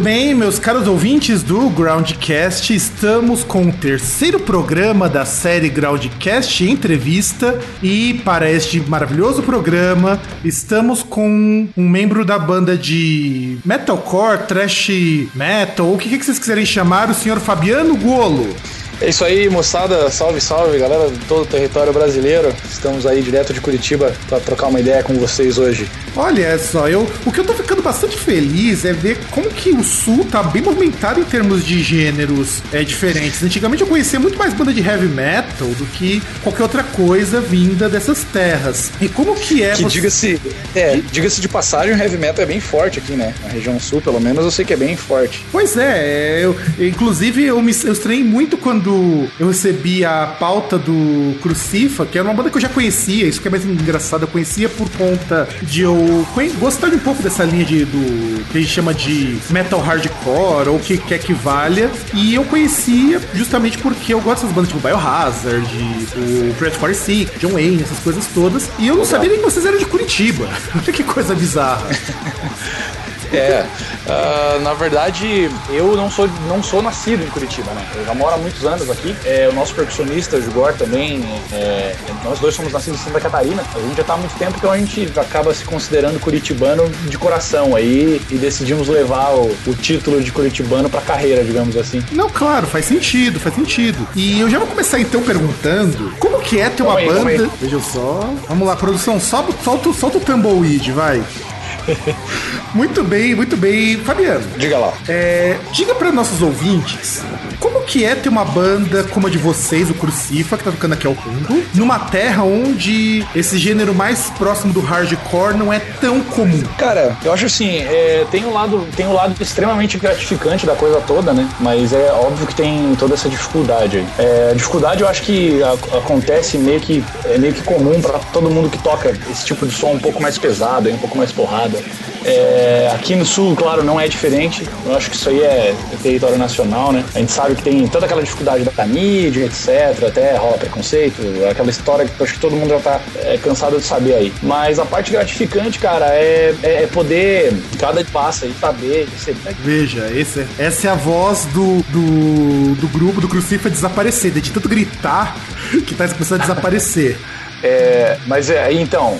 Bem, meus caros ouvintes do Groundcast, estamos com o terceiro programa da série Groundcast Entrevista e para este maravilhoso programa estamos com um membro da banda de metalcore, trash metal, o que, que vocês quiserem chamar, o senhor Fabiano Golo. É isso aí, moçada. Salve, salve, galera de todo o território brasileiro. Estamos aí direto de Curitiba para trocar uma ideia com vocês hoje. Olha só, eu, o que eu tô ficando bastante feliz é ver como que o Sul tá bem movimentado em termos de gêneros é, diferentes. Antigamente eu conhecia muito mais banda de heavy metal do que qualquer outra coisa vinda dessas terras. E como que é Que você- diga-se, é, diga-se de passagem, o heavy metal é bem forte aqui, né? Na região sul, pelo menos, eu sei que é bem forte. Pois é, eu, inclusive eu me eu estranhei muito quando eu recebi a pauta do Crucifa, que era uma banda que eu já conhecia, isso que é mais engraçado, eu conhecia por conta de eu de um pouco dessa linha de, do que a gente chama de metal hardcore, ou o que quer que valha, e eu conhecia justamente porque eu gosto dessas bandas tipo Biohazard, o Project 46, John Wayne, essas coisas todas, e eu não sabia nem que vocês eram de Curitiba. Olha que coisa bizarra. É, ah, na verdade, eu não sou, não sou nascido em Curitiba, né? Eu já moro há muitos anos aqui. É, o nosso percussionista, o Jugor, também, é, nós dois somos nascidos em Santa Catarina. A gente já tá há muito tempo, então a gente acaba se considerando curitibano de coração aí e decidimos levar o, o título de curitibano pra carreira, digamos assim. Não, claro, faz sentido, faz sentido. E eu já vou começar então perguntando como que é ter uma aí, banda. Veja só. Vamos lá, produção, solta, solta, solta o tumbleweed, vai. Muito bem, muito bem. Fabiano, Diga lá. é, diga para nossos ouvintes como que é ter uma banda como a de vocês, o Crucifa, que tá tocando aqui ao fundo, numa terra onde esse gênero mais próximo do hardcore não é tão comum. Cara, eu acho assim, é, tem um lado, tem um lado extremamente gratificante da coisa toda, né? Mas é óbvio que tem toda essa dificuldade aí. É, dificuldade eu acho que a- acontece meio que é meio que comum pra todo mundo que toca esse tipo de som um pouco mais pesado, um pouco mais porrada. É, aqui no sul, claro, não é diferente. Eu acho que isso aí é território nacional, né? A gente sabe que tem toda aquela dificuldade da mídia, etc. Até rola preconceito, aquela história que eu acho que todo mundo já tá é, cansado de saber aí. Mas a parte gratificante, cara, é, é, é poder, cada passa e saber, receber. Veja, esse, essa é a voz do, do, do grupo do Crucifa desaparecer, de tanto gritar que tá começando a desaparecer. É, mas é, então,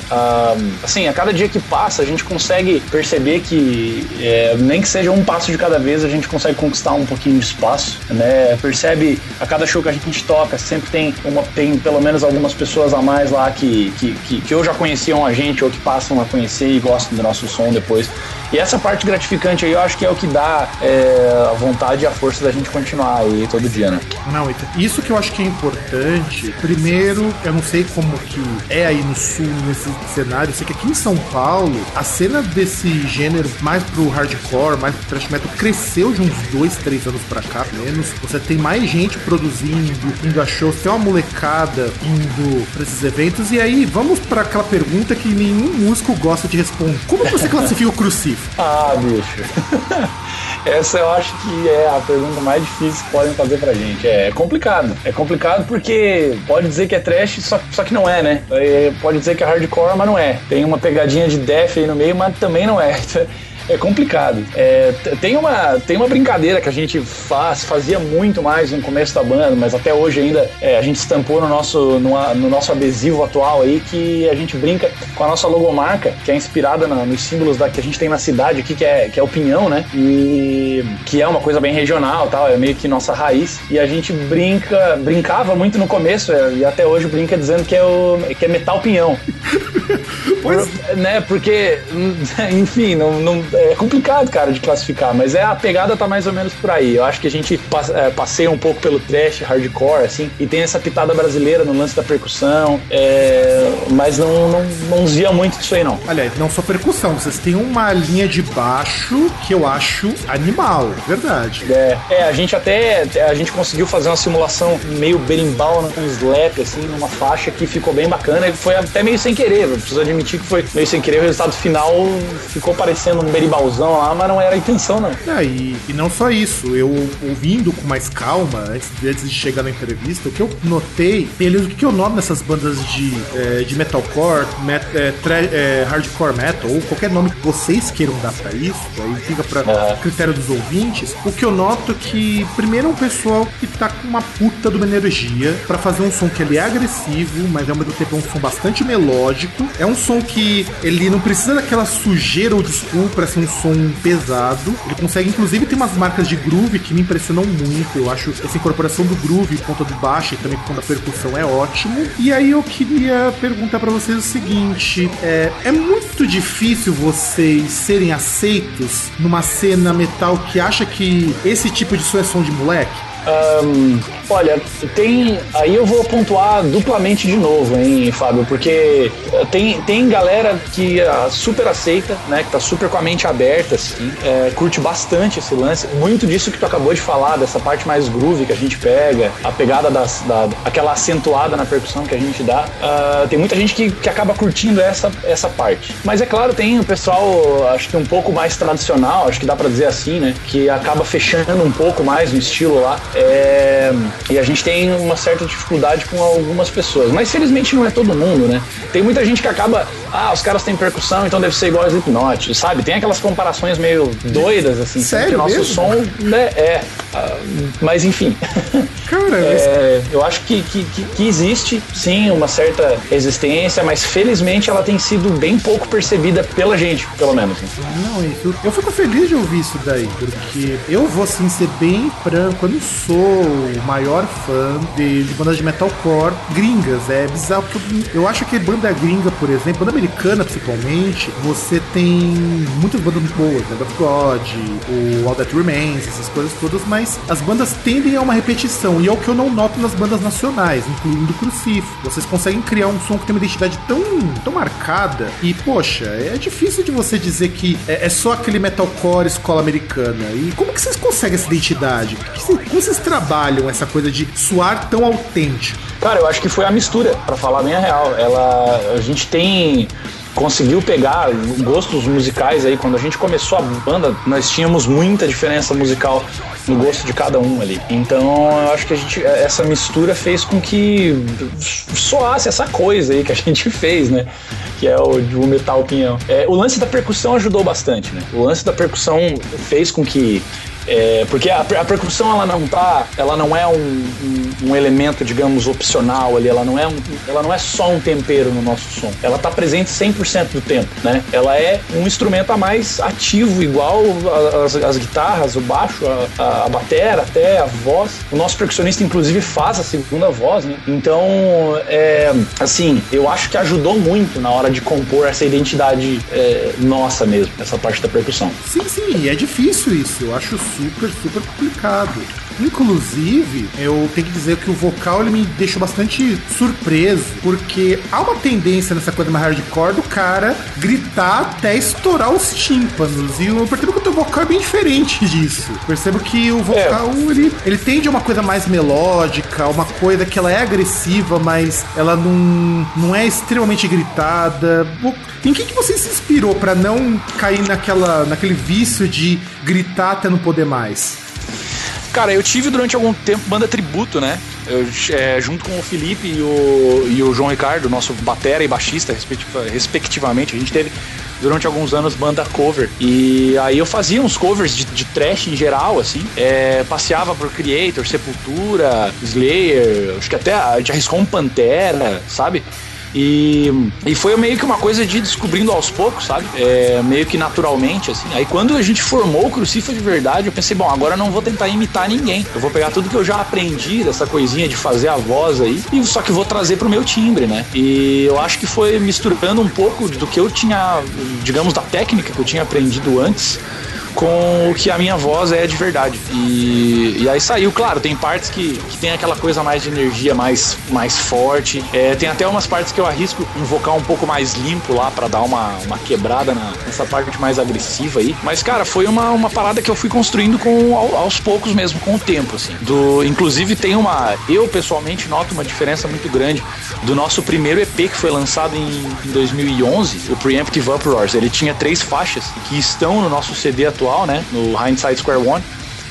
assim, a cada dia que passa, a gente consegue perceber que, é, nem que seja um passo de cada vez, a gente consegue conquistar um pouquinho de espaço, né? Percebe a cada show que a gente toca, sempre tem, uma, tem pelo menos algumas pessoas a mais lá que, que, que, que ou já conheciam a gente ou que passam a conhecer e gostam do nosso som depois. E essa parte gratificante aí eu acho que é o que dá é, a vontade e a força da gente continuar aí todo dia, né? Não, isso que eu acho que é importante. Primeiro, eu não sei como que é aí no sul, nesse cenário. Eu sei que aqui em São Paulo, a cena desse gênero mais pro hardcore, mais pro thrash metal, cresceu de uns dois, três anos pra cá, menos. Você tem mais gente produzindo, indo a shows, tem uma molecada indo pra esses eventos. E aí, vamos pra aquela pergunta que nenhum músico gosta de responder. Como você classifica o Crucifo? Ah, bicho. Essa eu acho que é a pergunta mais difícil que podem fazer pra gente. É complicado. É complicado porque pode dizer que é trash, só, só que não é, né? É, Pode dizer que é hardcore, mas não é. Tem uma pegadinha de death aí no meio, mas também não é. É complicado. É, tem, uma, tem uma brincadeira que a gente faz, fazia muito mais no começo da banda, mas até hoje ainda é, a gente estampou no nosso, no, no nosso adesivo atual aí que a gente brinca com a nossa logomarca, que é inspirada na- nos símbolos da, que a gente tem na cidade aqui, que é, que é o pinhão, né? E que é uma coisa bem regional tal, é meio que nossa raiz. E a gente brinca, brincava muito no começo, é, e até hoje brinca dizendo que é, o, que é metal pinhão. Pois Por- né, porque, enfim, não, não- é complicado, cara, de classificar, mas é a pegada tá mais ou menos por aí. Eu acho que a gente é, passeia um pouco pelo trash, hardcore, assim, e tem essa pitada brasileira no lance da percussão, é, mas não, não, não desvia muito disso aí, não. Aliás, não só percussão, vocês têm uma linha de baixo que eu acho animal, verdade. É, é a gente até a gente conseguiu fazer uma simulação meio berimbau, né, com slap, assim, numa faixa que ficou bem bacana e foi até meio sem querer, eu preciso admitir que foi meio sem querer, o resultado final ficou parecendo um berimbauzão lá, mas não era a intenção, não. É, e, e não só isso, eu ouvindo com mais calma, antes, antes de chegar na entrevista, o que eu notei, beleza, o que eu noto nessas bandas de, é, de metalcore, met, é, é, hardcore metal, ou qualquer nome que vocês queiram dar pra isso, aí fica pra uhum. critério dos ouvintes, o que eu noto que, primeiro, é um pessoal que tá com uma puta de uma energia para fazer um som que ele é agressivo, mas ao mesmo tempo é um som bastante melódico, é um som que ele não precisa daquela sujeira ou desculpa ser um som pesado, ele consegue, inclusive, ter umas marcas de groove que me impressionam muito, eu acho essa incorporação do groove, ponta do baixo e também ponta da percussão é ótimo, e aí eu queria perguntar para vocês o seguinte, é, é muito difícil vocês serem aceitos numa cena metal que acha que esse tipo de som é som de moleque? Olha, tem. Aí eu vou pontuar duplamente de novo, hein, Fábio? Porque tem, tem galera que uh, super aceita, né? Que tá super com a mente aberta, assim, é, curte bastante esse lance. Muito disso que tu acabou de falar, dessa parte mais groove que a gente pega, a pegada das, da, aquela acentuada na percussão que a gente dá. Uh, tem muita gente que, que acaba curtindo essa, essa parte. Mas é claro, tem o pessoal, acho que um pouco mais tradicional, acho que dá para dizer assim, né? Que acaba fechando um pouco mais no estilo lá. É, e a gente tem uma certa dificuldade com algumas pessoas. Mas felizmente não é todo mundo, né? Tem muita gente que acaba, ah, os caras têm percussão, então deve ser igual a Slipknot, sabe? Tem aquelas comparações meio doidas, assim. Sério? nosso mesmo? som, né? É. Uh, mas enfim. Cara, é, eu acho que, que, que, existe, sim, uma certa resistência, mas felizmente ela tem sido bem pouco percebida pela gente, pelo menos. Não, isso. Eu fico feliz de ouvir isso daí, porque eu vou, assim, ser bem franco. Eu não sou o maior fã de, de bandas de metalcore gringas. É bizarro, porque eu, acho que banda gringa, por exemplo, banda americana principalmente, você tem muitas bandas boas, Band of God, o All That Remains, essas coisas todas, mas as bandas tendem a uma repetição, e é o que eu não noto nas bandas nacionais, incluindo o Crucifo. Vocês conseguem criar um som que tem uma identidade tão, tão marcada, e poxa, é difícil de você dizer que é, é só aquele metalcore escola americana. E como que vocês conseguem essa identidade? Como vocês trabalham essa coisa de soar tão autêntico? Cara, eu acho que foi a mistura, para falar bem a real. Ela, a gente tem conseguiu pegar gostos musicais aí. Quando a gente começou a banda, nós tínhamos muita diferença musical no gosto de cada um ali. Então eu acho que a gente, essa mistura fez com que soasse essa coisa aí que a gente fez, né? Que é o, o metal pinhão. É, o lance da percussão ajudou bastante, né? O lance da percussão fez com que é, porque a, a, percussão ela não tá, ela não é um, um, um, elemento, digamos, opcional ali, ela não, é um, ela não é só um tempero no nosso som. Ela tá presente 100% do tempo, né? Ela é um instrumento a mais ativo, igual as, as guitarras, o baixo, a, a, a batera, até a voz. O nosso percussionista, inclusive, faz a segunda voz, né? Então, é, assim, eu acho que ajudou muito na hora de compor essa identidade é, nossa mesmo, essa parte da percussão. Sim, sim, é difícil isso. Eu acho super, super complicado. Inclusive, eu tenho que dizer que o vocal ele me deixou bastante surpreso, porque há uma tendência nessa coisa mais hardcore do cara gritar até estourar os tímpanos. E eu percebo que o teu vocal é bem diferente disso. Percebo que o vocal é. ele, ele tende a uma coisa mais melódica, uma coisa que ela é agressiva, mas ela não, não é extremamente gritada. Em que, que você se inspirou para não cair naquela, naquele vício de gritar até não poder mais? Cara, eu tive durante algum tempo banda tributo, né? Eu, é, junto com o Felipe e o, e o João Ricardo, nosso batera e baixista, respectivamente. A gente teve durante alguns anos banda cover. E aí eu fazia uns covers de, de trash em geral, assim. É, passeava por Creator, Sepultura, Slayer, acho que até a gente arriscou um Pantera, sabe? E, e foi meio que uma coisa de descobrindo aos poucos, sabe? É, meio que naturalmente, assim. Aí quando a gente formou o Crucifa de verdade, eu pensei, bom, agora eu não vou tentar imitar ninguém. Eu vou pegar tudo que eu já aprendi dessa coisinha de fazer a voz aí, e só que vou trazer pro meu timbre, né? E eu acho que foi misturando um pouco do que eu tinha, digamos, da técnica que eu tinha aprendido antes com o que a minha voz é de verdade. E, e aí saiu, claro, tem partes que, que tem aquela coisa mais de energia mais, mais forte. É, tem até umas partes que eu arrisco um vocal um pouco mais limpo lá para dar uma, uma quebrada na, nessa parte mais agressiva aí. Mas, cara, foi uma, uma parada que eu fui construindo com aos poucos mesmo, com o tempo, assim. Do, inclusive tem uma. Eu pessoalmente noto uma diferença muito grande do nosso primeiro EP que foi lançado em, em 2011, o Preemptive Uproars. Ele tinha três faixas que estão no nosso CD atual atual, né? No Hindsight Square One.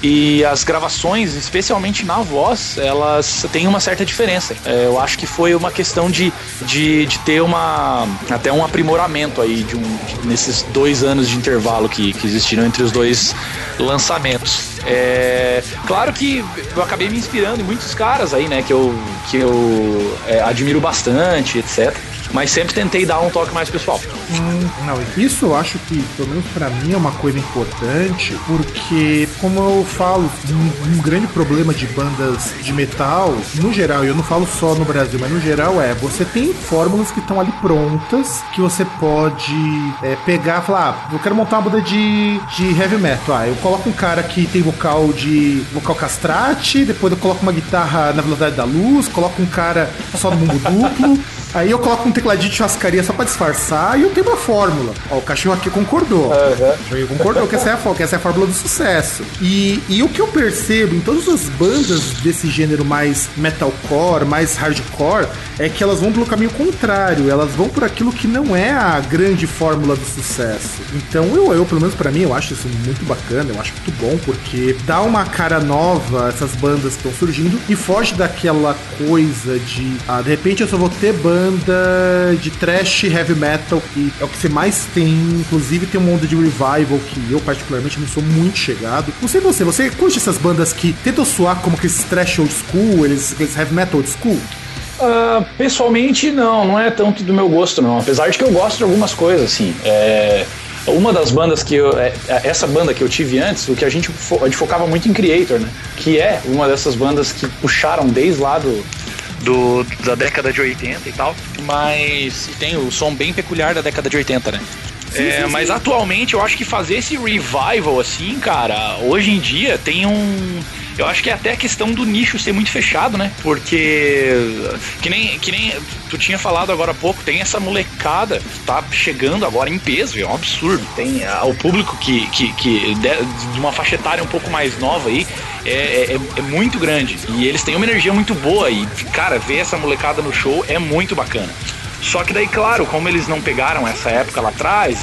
E as gravações, especialmente na voz, elas têm uma certa diferença. É, eu acho que foi uma questão de, de, de, ter uma até um aprimoramento aí de um, de, nesses dois anos de intervalo que, que existiram entre os dois lançamentos. É, claro que eu acabei me inspirando em muitos caras aí, né, que eu, que eu é, admiro bastante, etc mas sempre tentei dar um toque mais pessoal. Hum, não, isso eu acho que, pelo menos para mim, é uma coisa importante, porque, como eu falo, um, um, grande problema de bandas de metal, no geral, e eu não falo só no Brasil, mas no geral é, você tem fórmulas que estão ali prontas, que você pode é, pegar e falar, ah, eu quero montar uma banda de, de heavy metal. Ah, eu coloco um cara que tem vocal de vocal castrate, depois eu coloco uma guitarra na velocidade da luz, coloco um cara só no mundo duplo. Aí eu coloco um tecladinho de chascaria só pra disfarçar e eu tenho uma fórmula. Ó, o cachorro aqui concordou. Uhum. Ele concordou que essa, é a, que essa é a fórmula do sucesso. E, e o que eu percebo em todas as bandas desse gênero mais metalcore, mais hardcore, é que elas vão pelo caminho contrário. Elas vão por aquilo que não é a grande fórmula do sucesso. Então eu, eu pelo menos para mim, eu acho isso muito bacana, eu acho muito bom, porque dá uma cara nova a essas bandas que estão surgindo e foge daquela coisa de, ah, de repente eu só vou ter banda banda de trash heavy metal, que é o que você mais tem. Inclusive tem uma onda de revival que eu particularmente não sou muito chegado. Não sei você, você curte essas bandas que tentam soar como que esses trash old school, eles, aqueles heavy metal old school? Uh, pessoalmente, não, não é tanto do meu gosto, não. Apesar de que eu gosto de algumas coisas, assim. É, uma das bandas que eu. É, é essa banda que eu tive antes, o que a gente, fo, a gente focava muito em Creator, né? Que é uma dessas bandas que puxaram desde lá do, do, da década de 80 e tal, mas tem o som bem peculiar da década de 80, né? Sim, é, sim, mas sim. atualmente eu acho que fazer esse revival assim, cara, hoje em dia tem um. Eu acho que é até a questão do nicho ser muito fechado, né? Porque. Que nem, que nem tu tinha falado agora há pouco, tem essa molecada que tá chegando agora em peso, é um absurdo. Tem uh, o público que, que, que de, de, uma faixa etária um pouco mais nova aí é, é, é, muito grande. E eles têm uma energia muito boa. E, cara, ver essa molecada no show é muito bacana. Só que daí, claro, como eles não pegaram essa época lá atrás,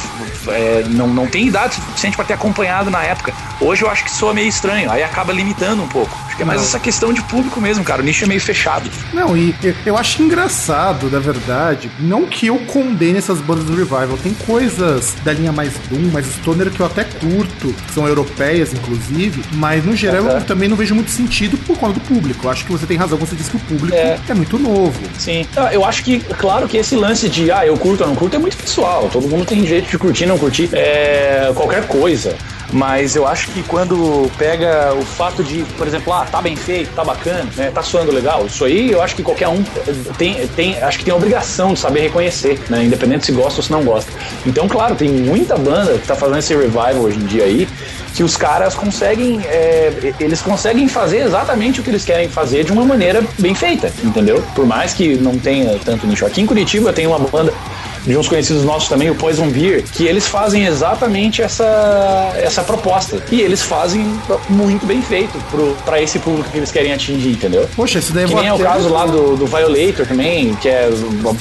é, não, não tem idade suficiente para ter acompanhado na época. Hoje eu acho que soa meio estranho, aí acaba limitando um pouco. É mais essa questão de público mesmo, cara. O nicho é meio fechado. Não, e eu acho engraçado, na verdade, não que eu condene essas bandas do Revival. Tem coisas da linha mais Doom, mais Stoner que eu até curto, são europeias, inclusive, mas no geral uhum. eu também não vejo muito sentido por conta do público. Eu acho que você tem razão, você disse que o público é, é muito novo. Sim. Ah, eu acho que, claro que esse lance de, ah, eu curto ou não curto é muito pessoal. Todo mundo tem jeito de curtir, não curtir é, qualquer coisa. Mas eu acho que quando pega o fato de, por exemplo, ah, tá bem feito, tá bacana, né, tá soando legal, isso aí eu acho que qualquer um tem, tem acho que tem a obrigação de saber reconhecer, né, independente se gosta ou se não gosta. Então, claro, tem muita banda que tá fazendo esse revival hoje em dia aí, que os caras conseguem, é, eles conseguem fazer exatamente o que eles querem fazer de uma maneira bem feita, entendeu? Por mais que não tenha tanto nicho. Aqui em Curitiba tem uma banda de uns conhecidos nossos também, o Poison Beer, que eles fazem exatamente essa, essa proposta. E eles fazem muito bem feito para esse público que eles querem atingir, entendeu? Poxa, isso daí é Que nem é o caso lá do, do Violator também, que é,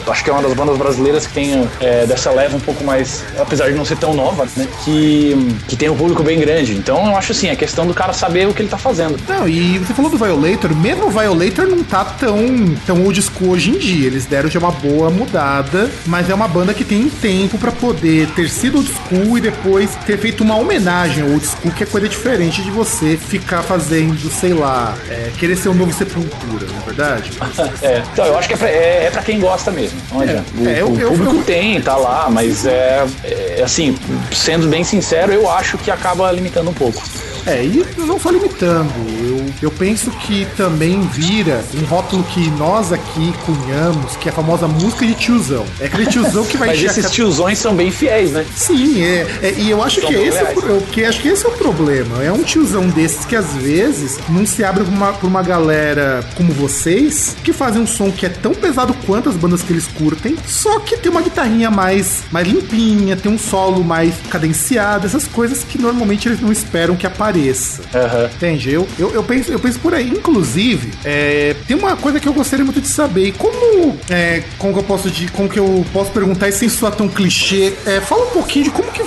acho que é uma das bandas brasileiras que tem é, dessa leva um pouco mais, apesar de não ser tão nova, né? Que, que tem um público bem grande. Então eu acho assim, é questão do cara saber o que ele tá fazendo. Não, e você falou do Violator, mesmo o Violator não tá tão, tão old school hoje em dia. Eles deram já uma boa mudada, mas é uma banda que tem tempo para poder ter sido old school e depois ter feito uma homenagem ao old school, que é coisa diferente de você ficar fazendo, sei lá, é, querer ser um novo Sepultura, não é verdade? é, então eu acho que é pra, é, é pra quem gosta mesmo. Não É, o, é, eu- o público eu- tem, tá lá, mas é, é, assim, sendo bem sincero, eu acho que acaba limitando um pouco. É, e não só limitando, eu, eu penso que também vira um rótulo que nós aqui cunhamos, que é a famosa música de tiozão. É aquele tiozão que vai Mas esses tiozões são bem fiéis, né? Sim, é, é, e eu acho São que esse é, o, eu, que acho que esse é o problema. É um tiozão desses que às vezes não se abre pra uma, pra uma galera como vocês, que fazem um som que é tão pesado quanto as bandas que eles curtem, só que tem uma guitarrinha mais, mais limpinha, tem um solo mais cadenciado, essas coisas que normalmente eles não esperam que apareça. Aham. Entende? Eu, eu, eu, penso, eu penso por aí. Inclusive, é, tem uma coisa que eu gostaria muito de saber. Como, é, como que eu posso de, como que eu posso perguntar isso sem soar tão clichê? É, fala um pouquinho de como que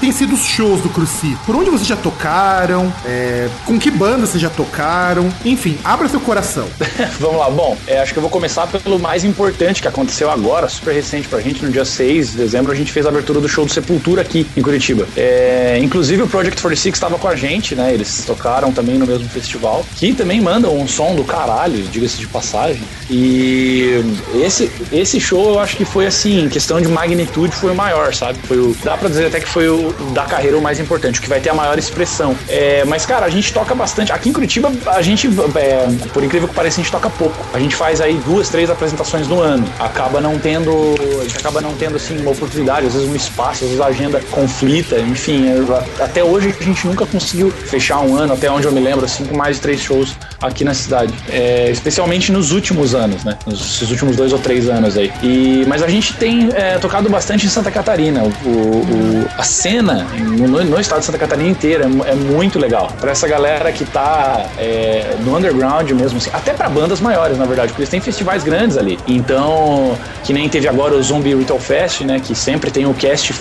tem sido os shows do Cruci. Por onde vocês já tocaram? É, com que banda vocês já tocaram? Enfim, abra seu coração. Vamos lá, bom, é, acho que eu vou começar pelo mais importante que aconteceu agora, super recente pra gente, no dia 6 de dezembro, a gente fez a abertura do show do Sepultura aqui em Curitiba. É, inclusive o Project 46 estava com a gente, né? Eles tocaram também no mesmo festival, que também mandam um som do caralho, diga-se de passagem. E esse, esse show eu acho que foi assim, em questão de magnitude, foi o maior, sabe? Foi o. Dá pra dizer até que foi o da carreira o mais importante, o que vai ter a maior expressão. É, mas, cara, a gente toca bastante. Aqui em Curitiba, a gente, é, por incrível que pareça, a gente toca pouco. A gente faz aí duas, três apresentações no ano. Acaba não tendo. A gente acaba não tendo assim uma oportunidade, às vezes um espaço, às vezes a agenda conflita, enfim. é, Até hoje a gente nunca conseguiu fechar um ano, até onde eu me lembro, assim, com mais de três shows aqui na cidade. É, especialmente nos últimos anos, né? Nos últimos dois ou três anos aí. E, mas a gente tem é, tocado bastante em Santa Catarina. O, o- a cena no, no estado de Santa Catarina inteira é, é muito legal. Pra essa galera que tá é, no underground mesmo, assim, até pra bandas maiores, na verdade, porque eles têm festivais grandes ali. Então, que nem teve agora o Zombie Ritual Fest, né? Que sempre tem o cast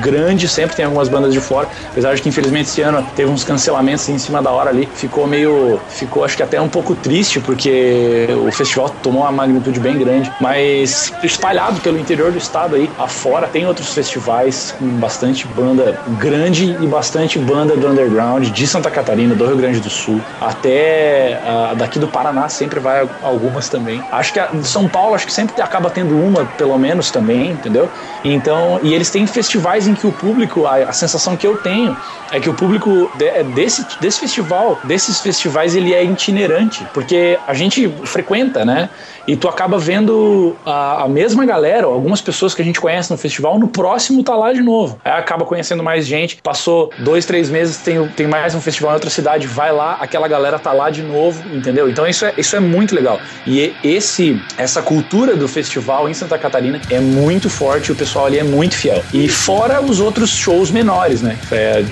grande, sempre tem algumas bandas de fora. Apesar de que, infelizmente, esse ano teve uns cancelamentos em cima da hora ali. Ficou meio. Ficou, acho que até um pouco triste, porque o festival tomou uma magnitude bem grande. Mas espalhado pelo interior do estado aí, afora, tem outros festivais com bastante banda grande e bastante banda do underground de Santa Catarina, do Rio Grande do Sul, até ah, daqui do Paraná sempre vai algumas também. Acho que a São Paulo acho que sempre acaba tendo uma, pelo menos também, entendeu? Então, e eles têm festivais em que o público, a, a sensação que eu tenho é que o público é desse, desse festival, desses festivais, ele é itinerante, porque a gente frequenta, né? E tu acaba vendo a, a mesma galera, algumas pessoas que a gente conhece no festival, no próximo tá lá de novo. Aí acaba conhecendo mais gente, passou dois, três meses, tem, tem mais um festival em outra cidade, vai lá, aquela galera tá lá de novo, entendeu? Então isso é, isso é muito legal. E esse, essa cultura do festival em Santa Catarina é muito forte, o pessoal ali é muito fiel. E fora os outros shows menores, né? É,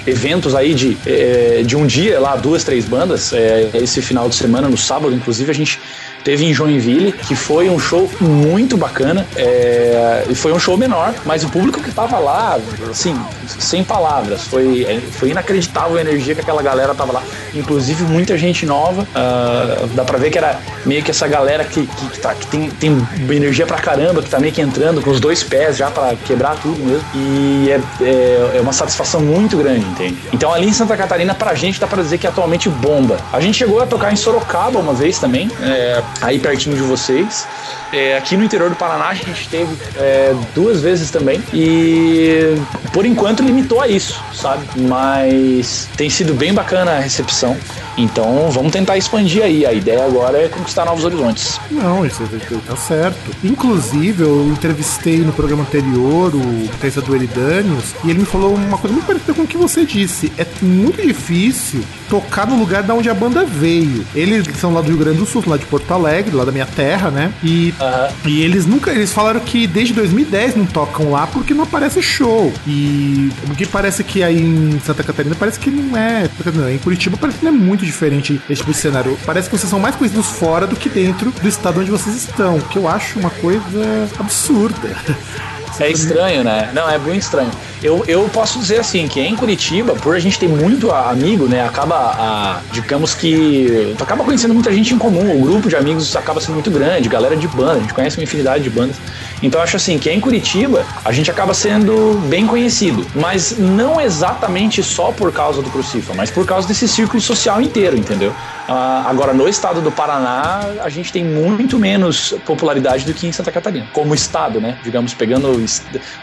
aí de, é, de um dia lá, duas, três bandas. É, esse final de semana, no sábado, inclusive, a gente teve em Joinville, que foi um show muito bacana. é, foi um show menor, mas o público que tava lá, assim, sem palavras, foi, é, foi inacreditável a energia que aquela galera tava lá. Inclusive muita gente nova. ah, dá pra ver que era meio que essa galera que, que, que tá- que tem, tem energia pra caramba, que tá meio que entrando com os dois pés já pra quebrar tudo mesmo. E é, é, é uma satisfação muito grande, entende? Então ali em Santa Catarina, pra gente, dá pra dizer que atualmente bomba. A gente chegou a tocar em Sorocaba uma vez também, é, aí pertinho de vocês. É, aqui no interior do Paraná a gente teve é, duas vezes também. E por enquanto limitou a isso, sabe? Mas tem sido bem bacana a recepção. Então vamos tentar expandir aí. A ideia agora é conquistar novos horizontes. Não, isso tá certo. Inclusive, eu entrevistei no programa anterior o guitarrista do e ele me falou uma coisa muito parecida com o que você disse. É muito difícil tocar no lugar da onde a banda veio. Eles são lá do Rio Grande do Sul, lá de Porto Alegre, lá da minha terra, né? E, Aham. e eles nunca. Eles falaram que desde 2010 não tocam lá porque não aparece show. E o que parece que aí em Santa Catarina parece que não é. Não, em Curitiba parece que não é muito diferente esse tipo de cenário. Parece que vocês são mais conhecidos fora do que dentro do estado onde vocês estão, que eu acho uma coisa absurda. É estranho, né? Não, é muito estranho. Eu, eu posso dizer assim, que em Curitiba, por a gente ter muito amigo, né? Acaba, a, digamos que. Tu acaba conhecendo muita gente em comum. O grupo de amigos acaba sendo muito grande, galera de banda, a gente conhece uma infinidade de bandas. Então eu acho assim que em Curitiba a gente acaba sendo bem conhecido, mas não exatamente só por causa do Crucifa, mas por causa desse círculo social inteiro, entendeu? Uh, agora, no estado do Paraná, a gente tem muito menos popularidade do que em Santa Catarina. Como estado, né? Digamos, pegando,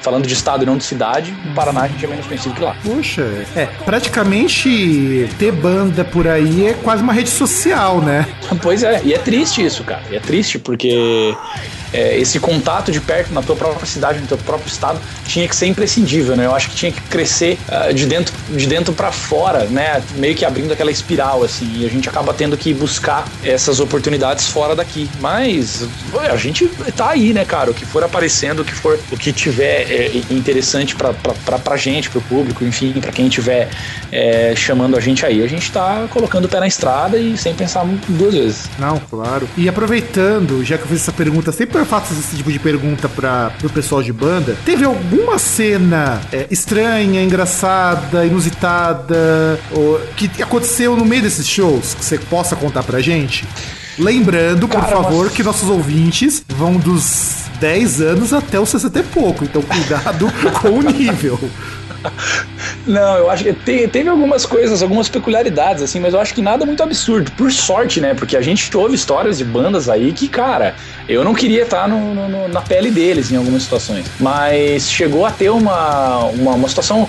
falando de estado e não de cidade, no Paraná a gente é menos conhecido que lá. Puxa, é, praticamente ter banda por aí é quase uma rede social, né? Pois é, e é triste isso, cara. E é triste porque é, esse contato de perto na tua própria cidade, no teu próprio estado, tinha que ser imprescindível, né? Eu acho que tinha que crescer uh, de dentro, de dentro para fora, né? Meio que abrindo aquela espiral, assim, e a gente acaba tendo que buscar essas oportunidades fora daqui. Mas a gente tá aí, né, cara? O que for aparecendo, o que for, o que tiver é, interessante pra, pra, pra, pra gente, pro público, enfim, para quem tiver é, chamando a gente aí, a gente tá colocando o pé na estrada e sem pensar duas vezes. Não, claro. E aproveitando, já que eu fiz essa pergunta, sempre eu faço esse tipo de pergunta para o pessoal de banda. Teve alguma cena é, estranha, engraçada, inusitada, ou, que aconteceu no meio desses shows que você possa contar pra gente? Lembrando, por Cara, favor, mas... que nossos ouvintes vão dos 10 anos até os 60 e pouco, então cuidado com o nível. Não, eu acho que te, teve algumas coisas, algumas peculiaridades, assim, mas eu acho que nada muito absurdo. Por sorte, né? Porque a gente ouve histórias de bandas aí que, cara, eu não queria estar no, no, na pele deles em algumas situações. Mas chegou a ter uma, uma, uma situação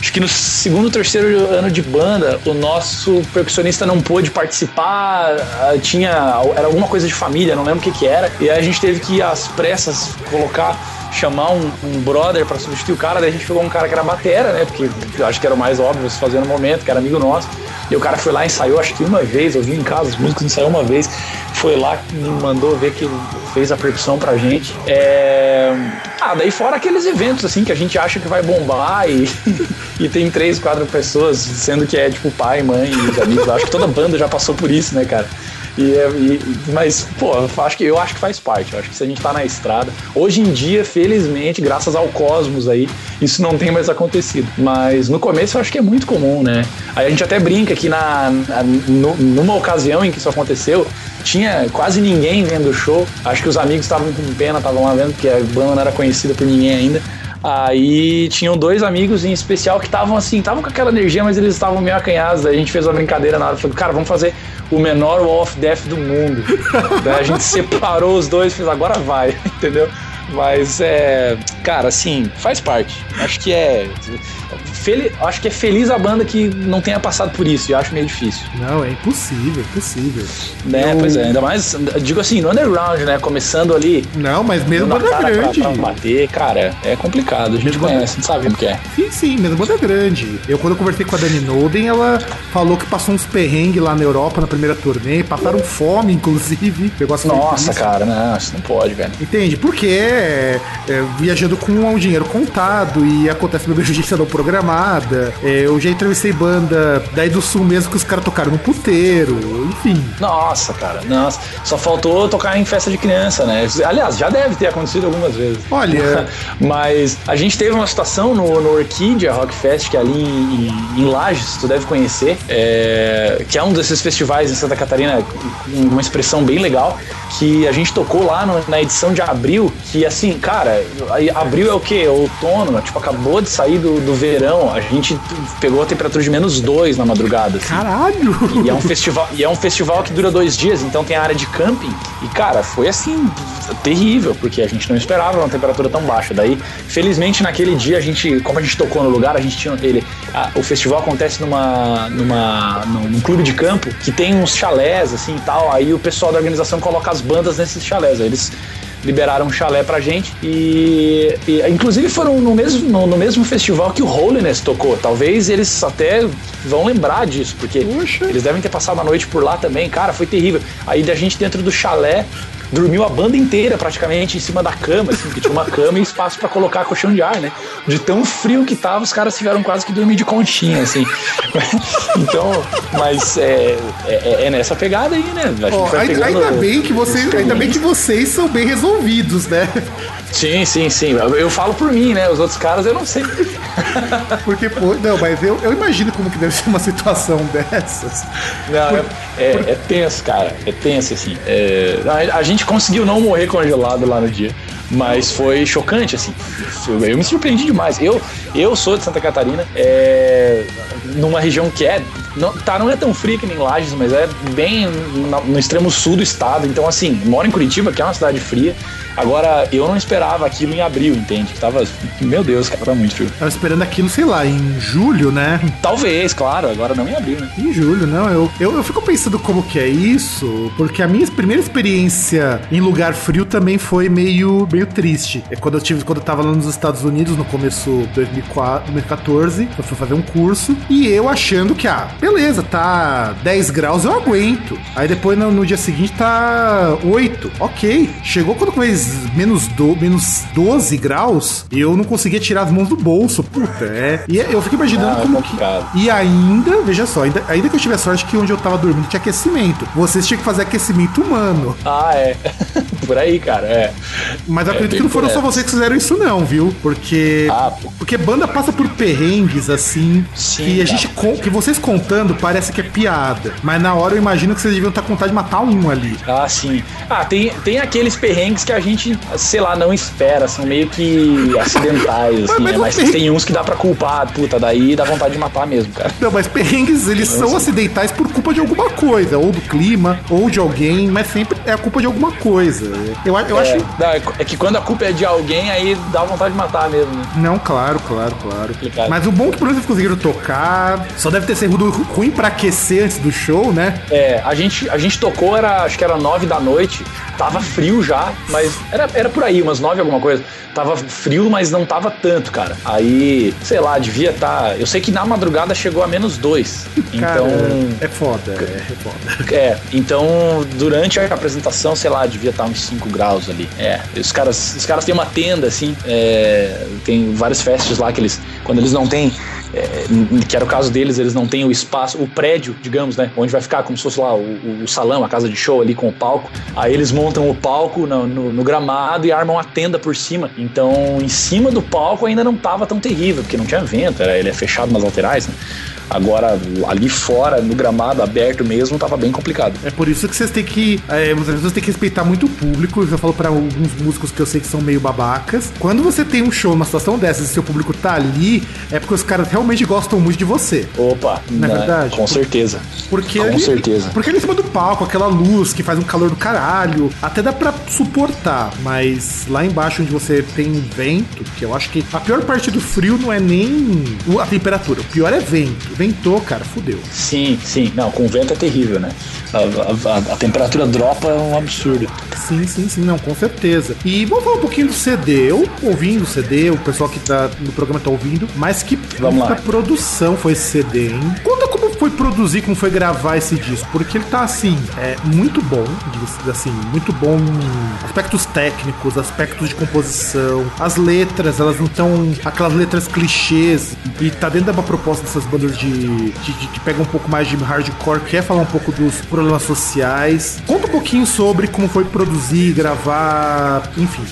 acho que no segundo, terceiro ano de banda, o nosso percussionista não pôde participar, ah, tinha era alguma coisa de família, não lembro o que que era, e aí a gente teve que às pressas colocar chamar um, um brother para substituir o cara, daí a gente pegou um cara que era batera, né? Porque eu acho que era o mais óbvio se fazer no momento, que era amigo nosso. E o cara foi lá, ensaiou, acho que uma vez, eu vi em casa os músicos ensaiou uma vez, foi lá, me mandou ver que fez a percussão pra gente. É... Ah, daí fora aqueles eventos assim que a gente acha que vai bombar e, e tem três, quatro pessoas, sendo que é tipo pai, mãe e os amigos. acho que toda banda já passou por isso, né, cara? E, é, e, mas, pô, eu acho, que, eu acho que faz parte. Eu acho que se a gente tá na estrada. Hoje em dia, felizmente, graças ao Cosmos aí, isso não tem mais acontecido. Mas no começo eu acho que é muito comum, né? Aí a gente até brinca que na, na numa ocasião em que isso aconteceu, tinha quase ninguém vendo o show. Acho que os amigos estavam com pena, estavam lá vendo, porque a banda não era conhecida por ninguém ainda. Aí tinham dois amigos em especial que estavam assim, estavam com aquela energia, mas eles estavam meio acanhados. Aí a gente fez uma brincadeira na hora, falou, cara, vamos fazer o menor wall of death do mundo. Daí a gente separou os dois e fez, agora vai, entendeu? Mas é. Cara, assim, faz parte. Acho que é. Fel... Acho que é feliz a banda que não tenha passado por isso. Eu acho meio difícil. Não, é impossível, impossível. Né, eu... pois é. Ainda mais, digo assim, no underground, né? Começando ali. Não, mas mesmo banda grande. Pra, pra bater, cara, é complicado. A gente mesmo conhece, não sabe o que é. Sim, sim, mesmo banda grande. Eu, quando eu conversei com a Dani Noden, ela falou que passou uns perrengues lá na Europa na primeira turnê. Passaram fome, inclusive. Pegou as Nossa, cara, não, isso não pode, velho. Entende? Porque é, é, viajando com um dinheiro contado e acontece uma emergência não programada. É, eu já entrevistei banda daí do sul mesmo que os caras tocaram no puteiro, enfim. Nossa, cara, nossa. Só faltou tocar em festa de criança, né? Aliás, já deve ter acontecido algumas vezes. Olha. Mas a gente teve uma situação no, no Orquídea Rock Fest, que é ali em, em, em Lages, tu deve conhecer, é, que é um desses festivais em Santa Catarina com uma expressão bem legal, que a gente tocou lá no, na edição de abril, que assim, cara, abril é o quê? É outono, tipo, acabou de sair do, do verão, a gente pegou a temperatura de menos dois na madrugada. Assim. Caralho! E é um festival, e é um festival que dura dois dias, então tem a área de camping. E, cara, foi assim, terrível, porque a gente não esperava uma temperatura tão baixa. Daí, felizmente, naquele dia, a gente, como a gente tocou no lugar, a gente tinha ele. A, o festival acontece numa, numa, num, num, clube de campo que tem uns chalés, assim e tal. Aí o pessoal da organização coloca as bandas nesses chalés. Aí eles liberaram um chalé pra gente e, e inclusive foram no mesmo, no, no, mesmo festival que o Holiness tocou. Talvez eles até vão lembrar disso, porque Puxa. eles devem ter passado a noite por lá também. Cara, foi terrível. Aí da gente dentro do chalé dormiu a banda inteira praticamente em cima da cama, assim, que tinha uma cama e espaço para colocar colchão de ar, né? De tão frio que tava, os caras tiveram quase que dormir de conchinha, assim. então, mas é, é, é, nessa pegada aí, né? Oh, ainda, ainda, bem que vocês, ainda bem que vocês são bem resolvidos, né? Sim, sim, sim. Eu, eu, falo por mim, né? Os outros caras eu não sei. Porque, pô, não, mas eu, eu imagino como que deve ser uma situação dessas. Não, por, é, por... é, tenso, cara. É tenso, assim. É, a, a, gente conseguiu não morrer congelado lá no dia. Mas foi chocante, assim. Eu, me surpreendi demais. Eu, eu sou de Santa Catarina, é, numa região que é. Não, tá, não é tão fria que nem Lages, mas é bem no, no extremo sul do estado. Então, assim, moro em Curitiba, que é uma cidade fria. Agora, eu não esperava aquilo em abril, entende? Tava. Meu Deus, cara, tá muito frio. Tava esperando aquilo, sei lá, em julho, né? Talvez, claro, agora não em abril, né? Em julho, não. Eu, eu, eu fico pensando como que é isso, porque a minha primeira experiência em lugar frio também foi meio, meio triste. É quando eu tive, quando eu tava lá nos Estados Unidos, no começo de 2014, eu fui fazer um curso, e eu achando que, ah, beleza, tá 10 graus, eu aguento. Aí depois no, no dia seguinte tá 8. Ok. Chegou quando fez menos, do, menos 12 graus, eu não conseguia tirar as mãos do bolso. Puta, é. E eu fico imaginando ah, como é que. E ainda, veja só, ainda, ainda que eu tivesse sorte que onde eu tava dormindo tinha aquecimento. Vocês tinham que fazer aquecimento humano. Ah, é. por aí, cara, é. Mas eu é, acredito que não foram só vocês que fizeram isso, não, viu? Porque. Ah, porque banda passa por perrengues assim. Sim, que a gente que vocês contando parece que é piada. Mas na hora eu imagino que vocês deviam estar com vontade de matar um ali. Ah, sim. Ah, tem, tem aqueles perrengues que a gente sei lá, não espera, são meio que acidentais, assim, mas, né? mas tem uns que dá pra culpar, puta, daí dá vontade de matar mesmo, cara. Não, mas perrengues, eles são acidentais por culpa de alguma coisa, ou do clima, ou de alguém, mas sempre é a culpa de alguma coisa. Eu, eu é, acho. Não, é, é que quando a culpa é de alguém, aí dá vontade de matar mesmo, né? Não, claro, claro, claro. Complicado. Mas o bom é que pelo menos conseguiram tocar, só deve ter sido ruim pra aquecer antes do show, né? É, a gente, a gente tocou, era, acho que era nove da noite, tava frio já, mas era, era por aí, umas nove alguma coisa. Tava frio, mas não tava tanto, cara. Aí, sei lá, devia estar. Tá... Eu sei que na madrugada chegou a menos dois. Cara, então. É foda, é, é foda. É, então durante a apresentação, sei lá, devia estar tá uns 5 graus ali. É. Os caras, os caras têm uma tenda, assim. É, tem vários festes lá que eles. Quando eles não têm é, que era o caso deles, eles não têm o espaço, o prédio, digamos, né? Onde vai ficar como se fosse lá o, o salão, a casa de show ali com o palco. Aí eles montam o palco no, no, no, gramado e armam a tenda por cima. Então, em cima do palco ainda não tava tão terrível, porque não tinha vento, era, ele é fechado nas laterais, né? Agora, ali fora, no gramado aberto mesmo, tava bem complicado. É por isso que vocês têm que. É, vocês têm que respeitar muito o público. Eu já falo para alguns músicos que eu sei que são meio babacas. Quando você tem um show numa situação dessas e seu público tá ali, é porque os caras gostam muito de você. Opa, não é verdade? Com certeza. Porque com ali, certeza. Porque ali em cima do palco, aquela luz que faz um calor do caralho, até dá pra suportar. Mas lá embaixo onde você tem vento, que eu acho que a pior parte do frio não é nem a temperatura, o pior é vento ventou, cara, fudeu. Sim, sim. Não, com vento é terrível, né? A, a, a, temperatura dropa é um absurdo. Sim, sim, sim, não, com certeza. E vamos falar um pouquinho do CD. Eu ouvindo o CD, o pessoal que tá no programa tá ouvindo, mas que vamos lá. produção foi esse CD, hein? Como foi produzir, como foi gravar esse disco, porque ele tá assim, é muito bom, assim, muito bom aspectos técnicos, aspectos de composição, as letras, elas não estão aquelas letras clichês e tá dentro de uma proposta dessas bandas de de, de, que pega um pouco mais de hardcore, quer falar um pouco dos problemas sociais. Conta um pouquinho sobre como foi produzir, gravar, enfim,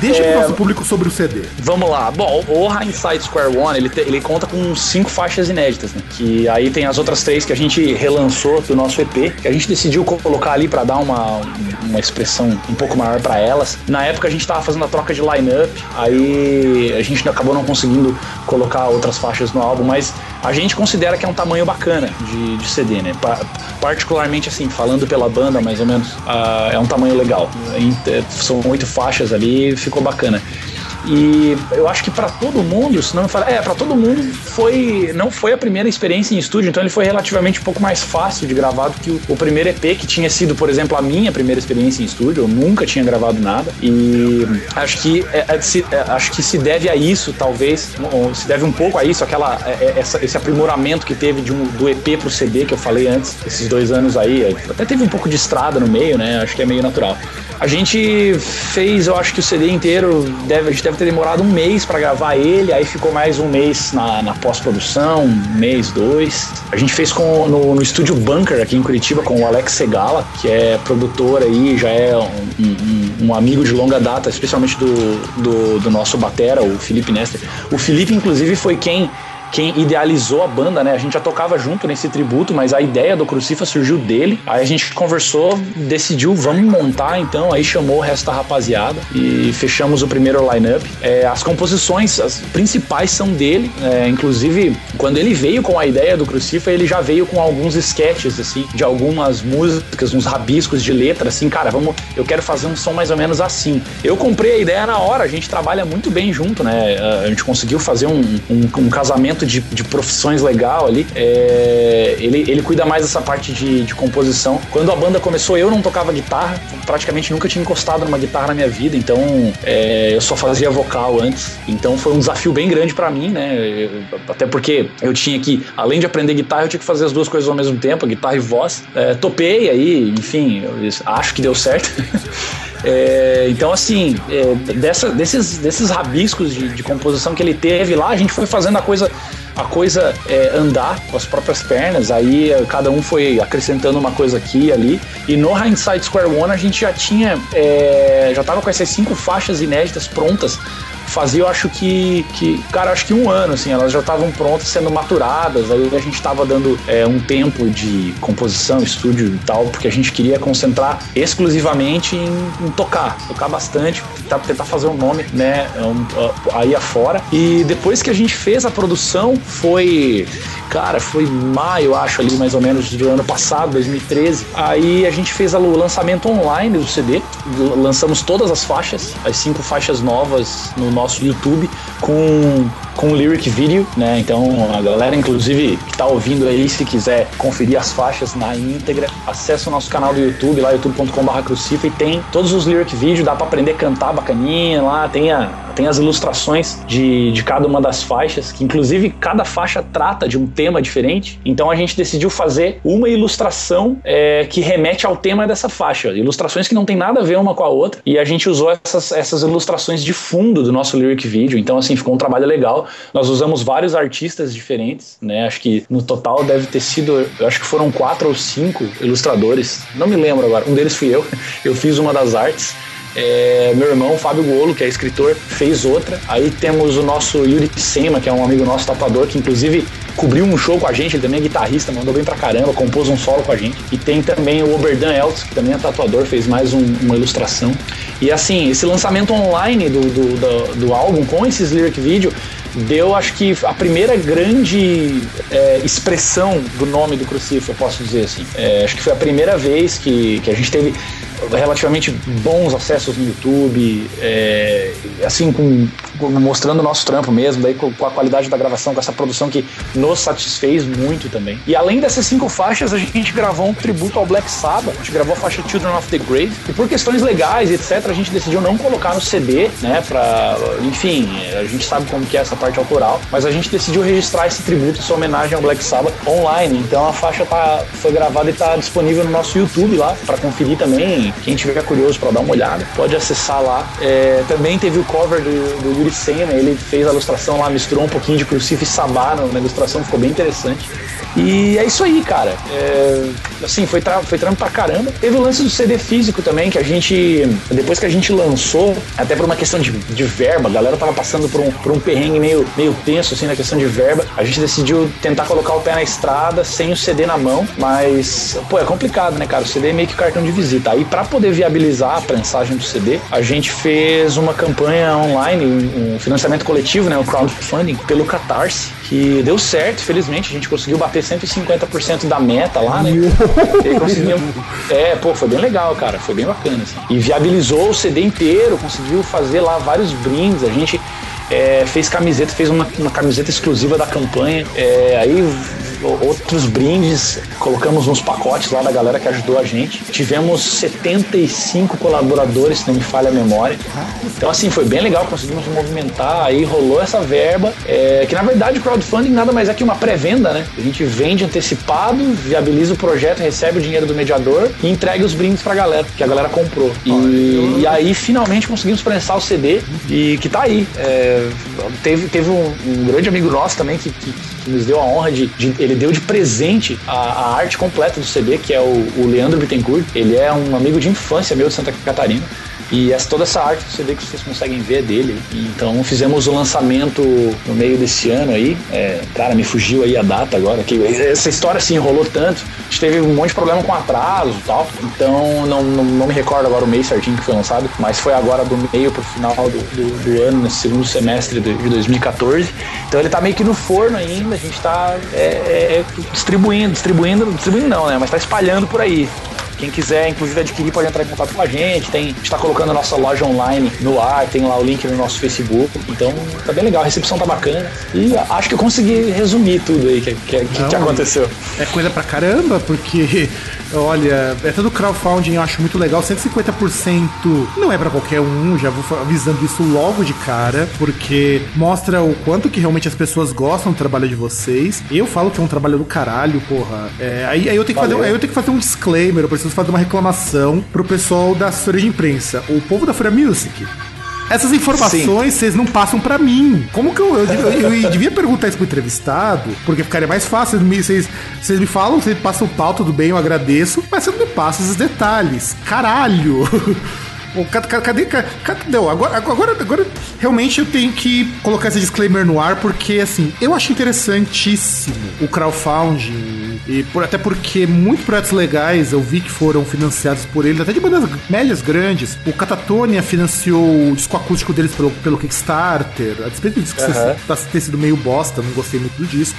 deixa é... pro nosso público sobre o CD. Vamos lá. Bom, o Hindsight Square One, ele, te, ele conta com cinco faixas inéditas, né? Que aí tem as outras três que a gente relançou do nosso EP, que a gente decidiu colocar ali para dar uma, uma expressão um pouco maior para elas. Na época a gente tava fazendo a troca de line-up, aí a gente acabou não conseguindo colocar outras faixas no álbum, mas a gente considera que é um tamanho bacana de, de CD, né? Pa particularmente assim, falando pela banda, mais ou menos, uh, é um tamanho legal. É, são oito faixas ali, ficou bacana. E eu acho que para todo mundo, se não me falar, é, para todo mundo foi não foi a primeira experiência em estúdio, então ele foi relativamente um pouco mais fácil de gravar do que o, o primeiro EP que tinha sido, por exemplo, a minha primeira experiência em estúdio. Eu nunca tinha gravado nada e acho que é, é, se, é, acho que se deve a isso, talvez, se deve um pouco a isso, aquela é, é, essa, esse aprimoramento que teve de um, do EP pro CD que eu falei antes, esses dois anos aí, até teve um pouco de estrada no meio, né? Acho que é meio natural. A gente fez, eu acho que o CD inteiro, deve, a gente deve ter demorado um mês para gravar ele, aí ficou mais um mês na, na pós-produção, um mês, dois. A gente fez com, no, no estúdio Bunker aqui em Curitiba com o Alex Segala, que é produtor aí, já é um, um, um amigo de longa data, especialmente do, do, do nosso batera, o Felipe Nester. O Felipe, inclusive, foi quem quem idealizou a banda, né? A gente já tocava junto nesse tributo, mas a ideia do Crucifa surgiu dele. Aí a gente conversou, decidiu, vamos montar então. Aí chamou o resto da rapaziada e fechamos o primeiro line-up. É, as composições as principais são dele, é, inclusive quando ele veio com a ideia do Crucifa, ele já veio com alguns sketches, assim, de algumas músicas, uns rabiscos de letra, assim, cara, vamos, eu quero fazer um som mais ou menos assim. Eu comprei a ideia na hora, a gente trabalha muito bem junto, né? A gente conseguiu fazer um, um, um casamento de, de profissões legal ali. É, ele, ele cuida mais dessa parte de, de composição. Quando a banda começou, eu não tocava guitarra, praticamente nunca tinha encostado numa guitarra na minha vida, então é, eu só fazia vocal antes. Então foi um desafio bem grande para mim, né? Até porque eu tinha que, além de aprender guitarra, eu tinha que fazer as duas coisas ao mesmo tempo, guitarra e voz. É, topei aí, enfim, acho que deu certo. É, então, assim, é, dessa, desses, desses rabiscos de, de, composição que ele teve lá, a gente foi fazendo a coisa a coisa é, andar com as próprias pernas, aí é, cada um foi acrescentando uma coisa aqui e ali. E no Hindsight Square One a gente já tinha, é, já tava com essas cinco faixas inéditas prontas fazia, eu acho que, que, cara, acho que um ano, assim, elas já estavam prontas, sendo maturadas, aí a gente estava dando é, um tempo de composição, estúdio e tal, porque a gente queria concentrar exclusivamente em, em tocar, tocar bastante, tentar, tentar fazer um nome, né, um, aí afora. E depois que a gente fez a produção, foi, cara, foi maio, acho, ali mais ou menos do ano passado, 2013. Aí a gente fez o lançamento online do CD, lançamos todas as faixas, as cinco faixas novas no nosso YouTube com com lyric video, né? Então a galera, inclusive, que tá ouvindo aí, se quiser conferir as faixas na íntegra, acessa o nosso canal do YouTube, lá youtube.com.br e tem todos os lyric video, dá para aprender a cantar bacaninha lá, tem, a, tem as ilustrações de, de cada uma das faixas, que inclusive cada faixa trata de um tema diferente. Então a gente decidiu fazer uma ilustração é, que remete ao tema dessa faixa. Ilustrações que não tem nada a ver uma com a outra. E a gente usou essas, essas ilustrações de fundo do nosso lyric video. Então, assim, ficou um trabalho legal. Nós usamos vários artistas diferentes, né? Acho que no total deve ter sido, acho que foram quatro ou cinco ilustradores. Não me lembro agora. Um deles fui eu. Eu fiz uma das artes. É, meu irmão, Fábio Golo, que é escritor, fez outra. Aí temos o nosso Yuri Sema, que é um amigo nosso tatuador, que inclusive cobriu um show com a gente, ele também é guitarrista, mandou bem pra caramba, compôs um solo com a gente. E tem também o Oberdan Eltz, que também é tatuador, fez mais um, uma ilustração. E assim, esse lançamento online do, do, do, do álbum com esses lyric video deu, acho que, a primeira grande é, expressão do nome do Crucifixo, eu posso dizer assim. É, acho que foi a primeira vez que, que a gente teve relativamente bons acessos no YouTube, é, assim, com, mostrando o nosso trampo mesmo, daí com, com, a qualidade da gravação, com essa produção que nos satisfez muito também. E além dessas cinco faixas, a gente gravou um tributo ao Black Sabbath, a gente gravou a faixa Children of the Grave, e por questões legais, etc., a gente decidiu não colocar no CD, né, pra, enfim, a gente sabe como que é essa parte autoral, mas a gente decidiu registrar esse tributo, essa homenagem ao Black Sabbath online, então a faixa tá, foi gravada e tá disponível no nosso YouTube lá, para conferir também, quem tiver curioso para dar uma olhada, pode acessar lá. É, também teve o cover do, do Ele fez a ilustração lá, misturou um pouquinho de crucifixo e sabá na ilustração, ficou bem interessante. E é isso aí, cara. É, assim, foi, tra foi trampo pra caramba. Teve o lance do CD físico também, que a gente, depois que a gente lançou, até por uma questão de, de verba, a galera tava passando por um, por um perrengue meio, meio tenso, assim, na questão de verba. A gente decidiu tentar colocar o pé na estrada sem o CD na mão, mas, pô, é complicado, né, cara? O CD é meio que cartão de visita. Aí, pra poder viabilizar a prensagem do CD, a gente fez uma campanha online, um financiamento coletivo, né, o crowdfunding, pelo Catarse, que deu certo, felizmente. A gente conseguiu bater 150% da meta lá, né? E conseguimos. É, pô, foi bem legal, cara. Foi bem bacana, assim. E viabilizou o CD inteiro, conseguiu fazer lá vários brindes. A gente é, fez camiseta, fez uma, uma, camiseta exclusiva da campanha. É, aí outros brindes, colocamos uns pacotes lá da galera que ajudou a gente. Tivemos 75 colaboradores, se não me falha a memória. Então, assim, foi bem legal, conseguimos movimentar, aí rolou essa verba, é, que na verdade o crowdfunding nada mais é que uma pré-venda, né? A gente vende antecipado, viabiliza o projeto, recebe o dinheiro do mediador e entrega os brindes pra galera, que a galera comprou. E, e aí, finalmente, conseguimos prensar o CD e que tá aí. É, teve teve um, um, grande amigo nosso também que, que, que nos deu a honra de, de ele deu de presente a, a, arte completa do CD, que é o, o Leandro Bittencourt. Ele é um amigo de infância meu de Santa Catarina. E essa, toda essa arte do CD que vocês conseguem ver dele. Então fizemos o lançamento no meio desse ano aí. É, cara, me fugiu aí a data agora. Que essa história se enrolou tanto. A gente teve um monte de problema com atraso e tal. Então não, não, não, me recordo agora o mês certinho que foi lançado. Mas foi agora do meio pro final do, do, do ano, nesse segundo semestre de, de 2014. Então ele tá meio que no forno ainda. A gente tá é, é, é distribuindo, distribuindo, distribuindo não, né? Mas tá espalhando por aí. Quem quiser, inclusive, adquirir, pode entrar em contato com a gente. Tem, a gente está colocando a nossa loja online no ar, tem lá o link no nosso Facebook. Então tá bem legal, a recepção tá bacana. E acho que eu consegui resumir tudo aí que, que, Não, que aconteceu. É coisa pra caramba, porque Olha, é todo crowdfunding eu acho muito legal. 150% não é para qualquer um, já vou avisando isso logo de cara, porque mostra o quanto que realmente as pessoas gostam do trabalho de vocês. Eu falo que é um trabalho do caralho, porra. É, aí, aí, eu tenho que fazer, aí eu tenho que fazer um disclaimer, eu preciso fazer uma reclamação pro pessoal da assessoria de imprensa. O povo da Fura Music essas informações vocês não passam para mim. Como que eu, eu, eu, eu, devia perguntar isso pro entrevistado? Porque ficaria mais fácil. Vocês, vocês me falam, vocês passam o pau, tudo bem, eu agradeço. Mas você não me passa esses detalhes. Caralho! Cadê, cadê, cadê, agora, agora, agora realmente eu tenho que colocar esse disclaimer no ar, porque assim, eu acho interessantíssimo o crowdfunding, e por, até porque muitos projetos legais eu vi que foram financiados por eles, até de bandas médias grandes. O Catatonia financiou o disco acústico deles pelo, pelo Kickstarter, a despeito disso que uhum. ter sido meio bosta, não gostei muito do disco.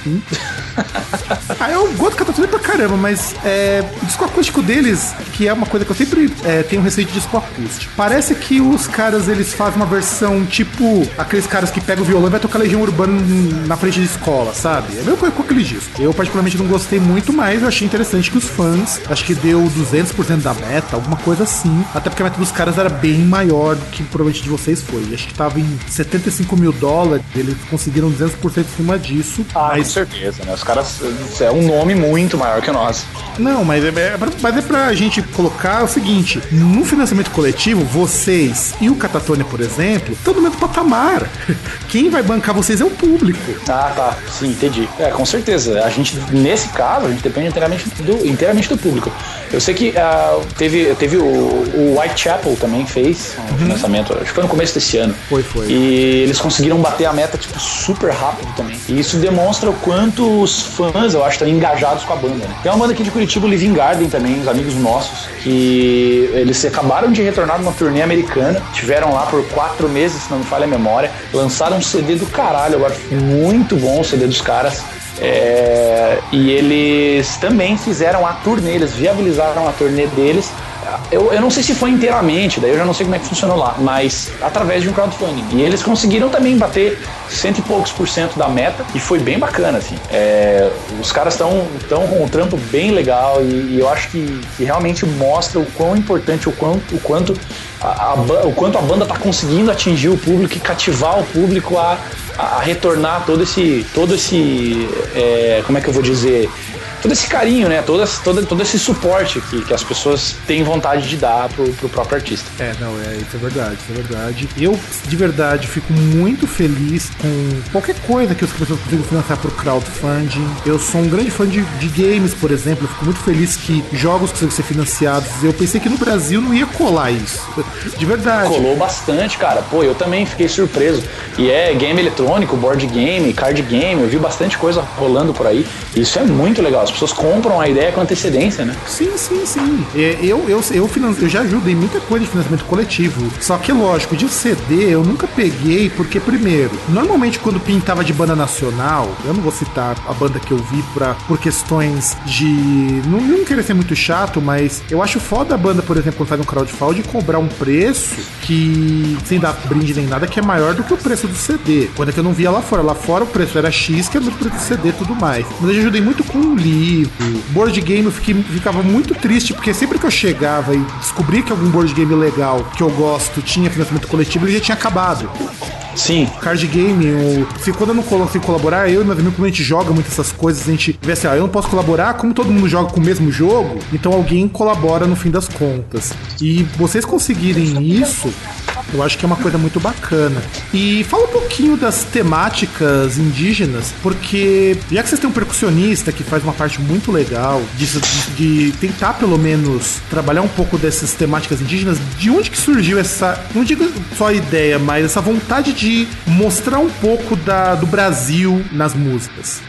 ah, eu gosto do Catatonia pra caramba, mas é, o disco acústico deles, que é uma coisa que eu sempre é, tenho receio de disco acústico. Parece que os caras eles fazem uma versão tipo aqueles caras que pegam o violão e vai tocar Legião Urbana na frente de escola, sabe? É meio coisa com aquele disco. Eu particularmente não gostei muito, mas eu achei interessante que os fãs, acho que deu 200% da meta, alguma coisa assim. Até porque a meta dos caras era bem maior do que provavelmente de vocês foi. Acho que tava em 75 mil dólares, eles conseguiram 200% em cima disso. Ah, mas... com certeza, né? Os caras é um nome muito maior que o nosso. Não, mas é, é, mas é pra gente colocar o seguinte: no financiamento coletivo, vocês e o Catatonia, por exemplo, estão no mesmo patamar. Quem vai bancar vocês é o público. Ah, tá. Sim, entendi. É, com certeza. A gente, nesse caso, a gente depende inteiramente do, inteiramente do público. Eu sei que uh, teve, teve o, o Whitechapel também fez um uhum. financiamento, acho que foi no começo desse ano. Foi, foi. E eles conseguiram bater a meta, tipo, super rápido também. E isso demonstra o quanto os fãs, eu acho, estão engajados com a banda. Né? Tem uma banda aqui de Curitiba, o Living Garden também, os amigos nossos, que eles acabaram de retornar numa turnê americana, tiveram lá por quatro meses, se não me falha a memória, lançaram um CD do caralho, agora muito bom o CD dos caras. É, e eles também fizeram a turnê, eles viabilizaram a turnê deles eu, eu não sei se foi inteiramente, daí eu já não sei como é que funcionou lá, mas através de um crowdfunding. E eles conseguiram também bater cento e poucos por cento da meta e foi bem bacana, assim. É, os caras estão tão com um trampo bem legal e, e eu acho que, que, realmente mostra o quão importante, o quanto, o quanto a, a, o quanto a banda está conseguindo atingir o público e cativar o público a, a retornar todo esse, todo esse, é, como é que eu vou dizer, todo esse carinho, né? Todo, todo, todo esse suporte que, que as pessoas têm vontade de dar pro, pro próprio artista. É, não, é, isso é verdade, isso é verdade. Eu, de verdade, fico muito feliz com qualquer coisa que as pessoas consigam financiar por crowdfunding. Eu sou um grande fã de, de games, por exemplo. Eu fico muito feliz que jogos conseguem ser financiados. Eu pensei que no Brasil não ia colar isso. De verdade. Colou bastante, cara. Pô, eu também fiquei surpreso. E é game eletrônico, board game, card game. Eu vi bastante coisa rolando por aí. Isso é muito legal As pessoas compram a ideia com antecedência, né? Sim, sim, sim. É, Eu, eu, eu, eu já ajudei muita coisa de financiamento coletivo. Só que, lógico, de CD eu nunca peguei, porque, primeiro, normalmente quando pintava de banda nacional, eu não vou citar a banda que eu vi pra, por questões de. Não, não ser muito chato, mas eu acho foda a banda, por exemplo, quando faz um crowdfunding, cobrar um preço que, sem dar brinde nem nada, que é maior do que o preço do CD. Coisa que eu não via lá fora. Lá fora o preço era X, que era o preço do CD e tudo mais. Mas eu já ajudei muito com um livro. Board game eu fiquei, ficava muito triste, porque sempre que eu chegava e descobria que algum board game legal que eu gosto tinha financiamento coletivo, ele já tinha acabado. Sim. Card game, o, se quando eu não consigo colaborar, eu e meus amigos, como a gente joga muito essas coisas, a gente vê assim, ó, eu não posso colaborar, como todo mundo joga com o mesmo jogo, então alguém colabora no fim das contas. E vocês conseguirem isso, eu acho que é uma coisa muito bacana. E fala um pouquinho das temáticas indígenas, porque já que vocês têm um percussionista que faz uma parte muito legal de, de tentar pelo menos trabalhar um pouco dessas temáticas indígenas, de onde que surgiu essa, não digo só ideia, mas essa vontade de mostrar um pouco da, do Brasil nas músicas?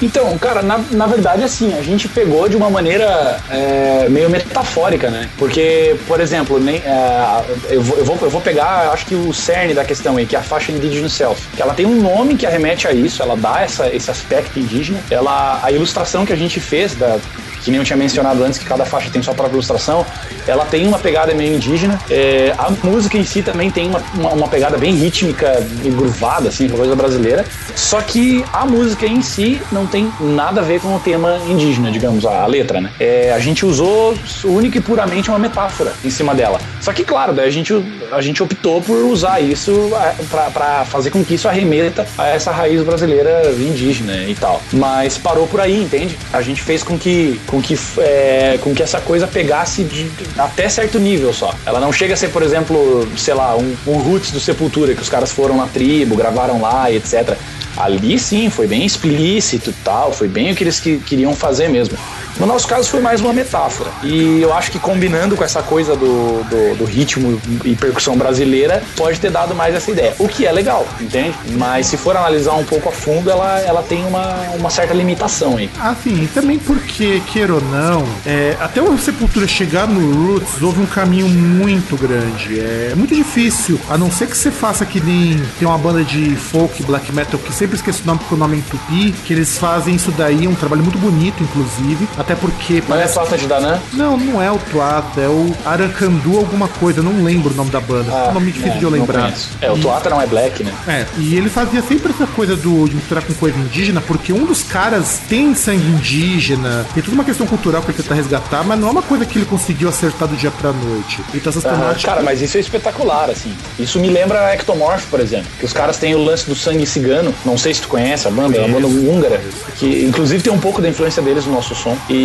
Então, cara, na, na verdade, assim, a gente pegou de uma maneira é, meio metafórica, né? Porque, por exemplo, nem, é, eu, vou, eu, vou, eu vou pegar, acho que o cerne da questão aí, que é a faixa Indigenous Self. Que ela tem um nome que arremete a isso, ela dá essa, esse aspecto indígena. Ela, a ilustração que a gente fez, da, que nem eu tinha mencionado antes, que cada faixa tem sua própria ilustração, ela tem uma pegada meio indígena. É, a música em si também tem uma, uma, uma pegada bem rítmica e gruvada, assim, coisa brasileira. Só que a música em si não tem nada a ver com o tema indígena, digamos, a, a letra, né? É, a gente usou única e puramente uma metáfora em cima dela. Só que, claro, daí a gente, a gente optou por usar isso para fazer com que isso arremeta a essa raiz brasileira indígena e tal. Mas parou por aí, entende? A gente fez com que, com que, é, com que essa coisa pegasse de, até certo nível só. Ela não chega a ser, por exemplo, sei lá, um, um roots do Sepultura, que os caras foram na tribo, gravaram lá e etc. Ali sim, foi bem explícito e tal, foi bem o que eles que, queriam fazer mesmo. No nosso caso foi mais uma metáfora. E eu acho que combinando com essa coisa do, do, do, ritmo e percussão brasileira, pode ter dado mais essa ideia. O que é legal, entende? Mas se for analisar um pouco a fundo, ela, ela tem uma, uma certa limitação aí. Ah, sim, e também porque, queira ou não, é, até o Sepultura chegar no Roots, houve um caminho muito grande. É muito difícil, a não ser que você faça que nem tem uma banda de folk, black metal, que sempre esqueço o nome porque o nome é tupi, que eles fazem isso daí, um trabalho muito bonito, inclusive. Porque. Mas é Tuata de Danã? Não, não é o Tuata, é o Arancandu alguma coisa, eu não lembro o nome da banda. Ah, é um nome difícil não, de eu lembrar. É, o Tuata não é black, né? É, e ele fazia sempre essa coisa do, de misturar com coisa indígena, porque um dos caras tem sangue indígena, tem toda uma questão cultural que ele tenta resgatar, mas não é uma coisa que ele conseguiu acertar do dia pra noite. Então essas Ah, cara, mas isso é espetacular, assim. Isso me lembra Ectomorph, por exemplo. Que os caras têm o lance do sangue cigano. Não sei se tu conhece a banda, é uma banda húngara. Que inclusive tem um pouco da influência deles no nosso som. E,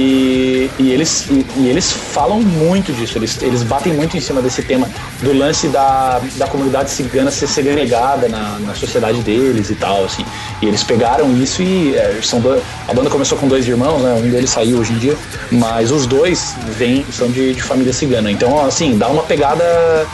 e eles, e, e eles falam muito disso. Eles, eles batem muito em cima desse tema do lance da, da comunidade cigana ser segregada na, na sociedade deles e tal, assim. E eles pegaram isso e é, são do- a banda começou com dois irmãos, né? Um deles saiu hoje em dia, mas os dois vêm, são de, de família cigana. Então, assim, dá uma pegada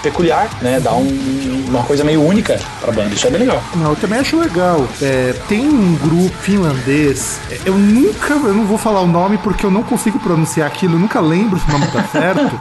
peculiar, né? Dá um- uma coisa meio única pra banda. Isso é bem legal. Não, eu também acho legal. É, tem um grupo finlandês. é, Eu nunca, eu não vou falar o nome porque eu não consigo pronunciar aquilo, eu nunca lembro se o nome tá certo.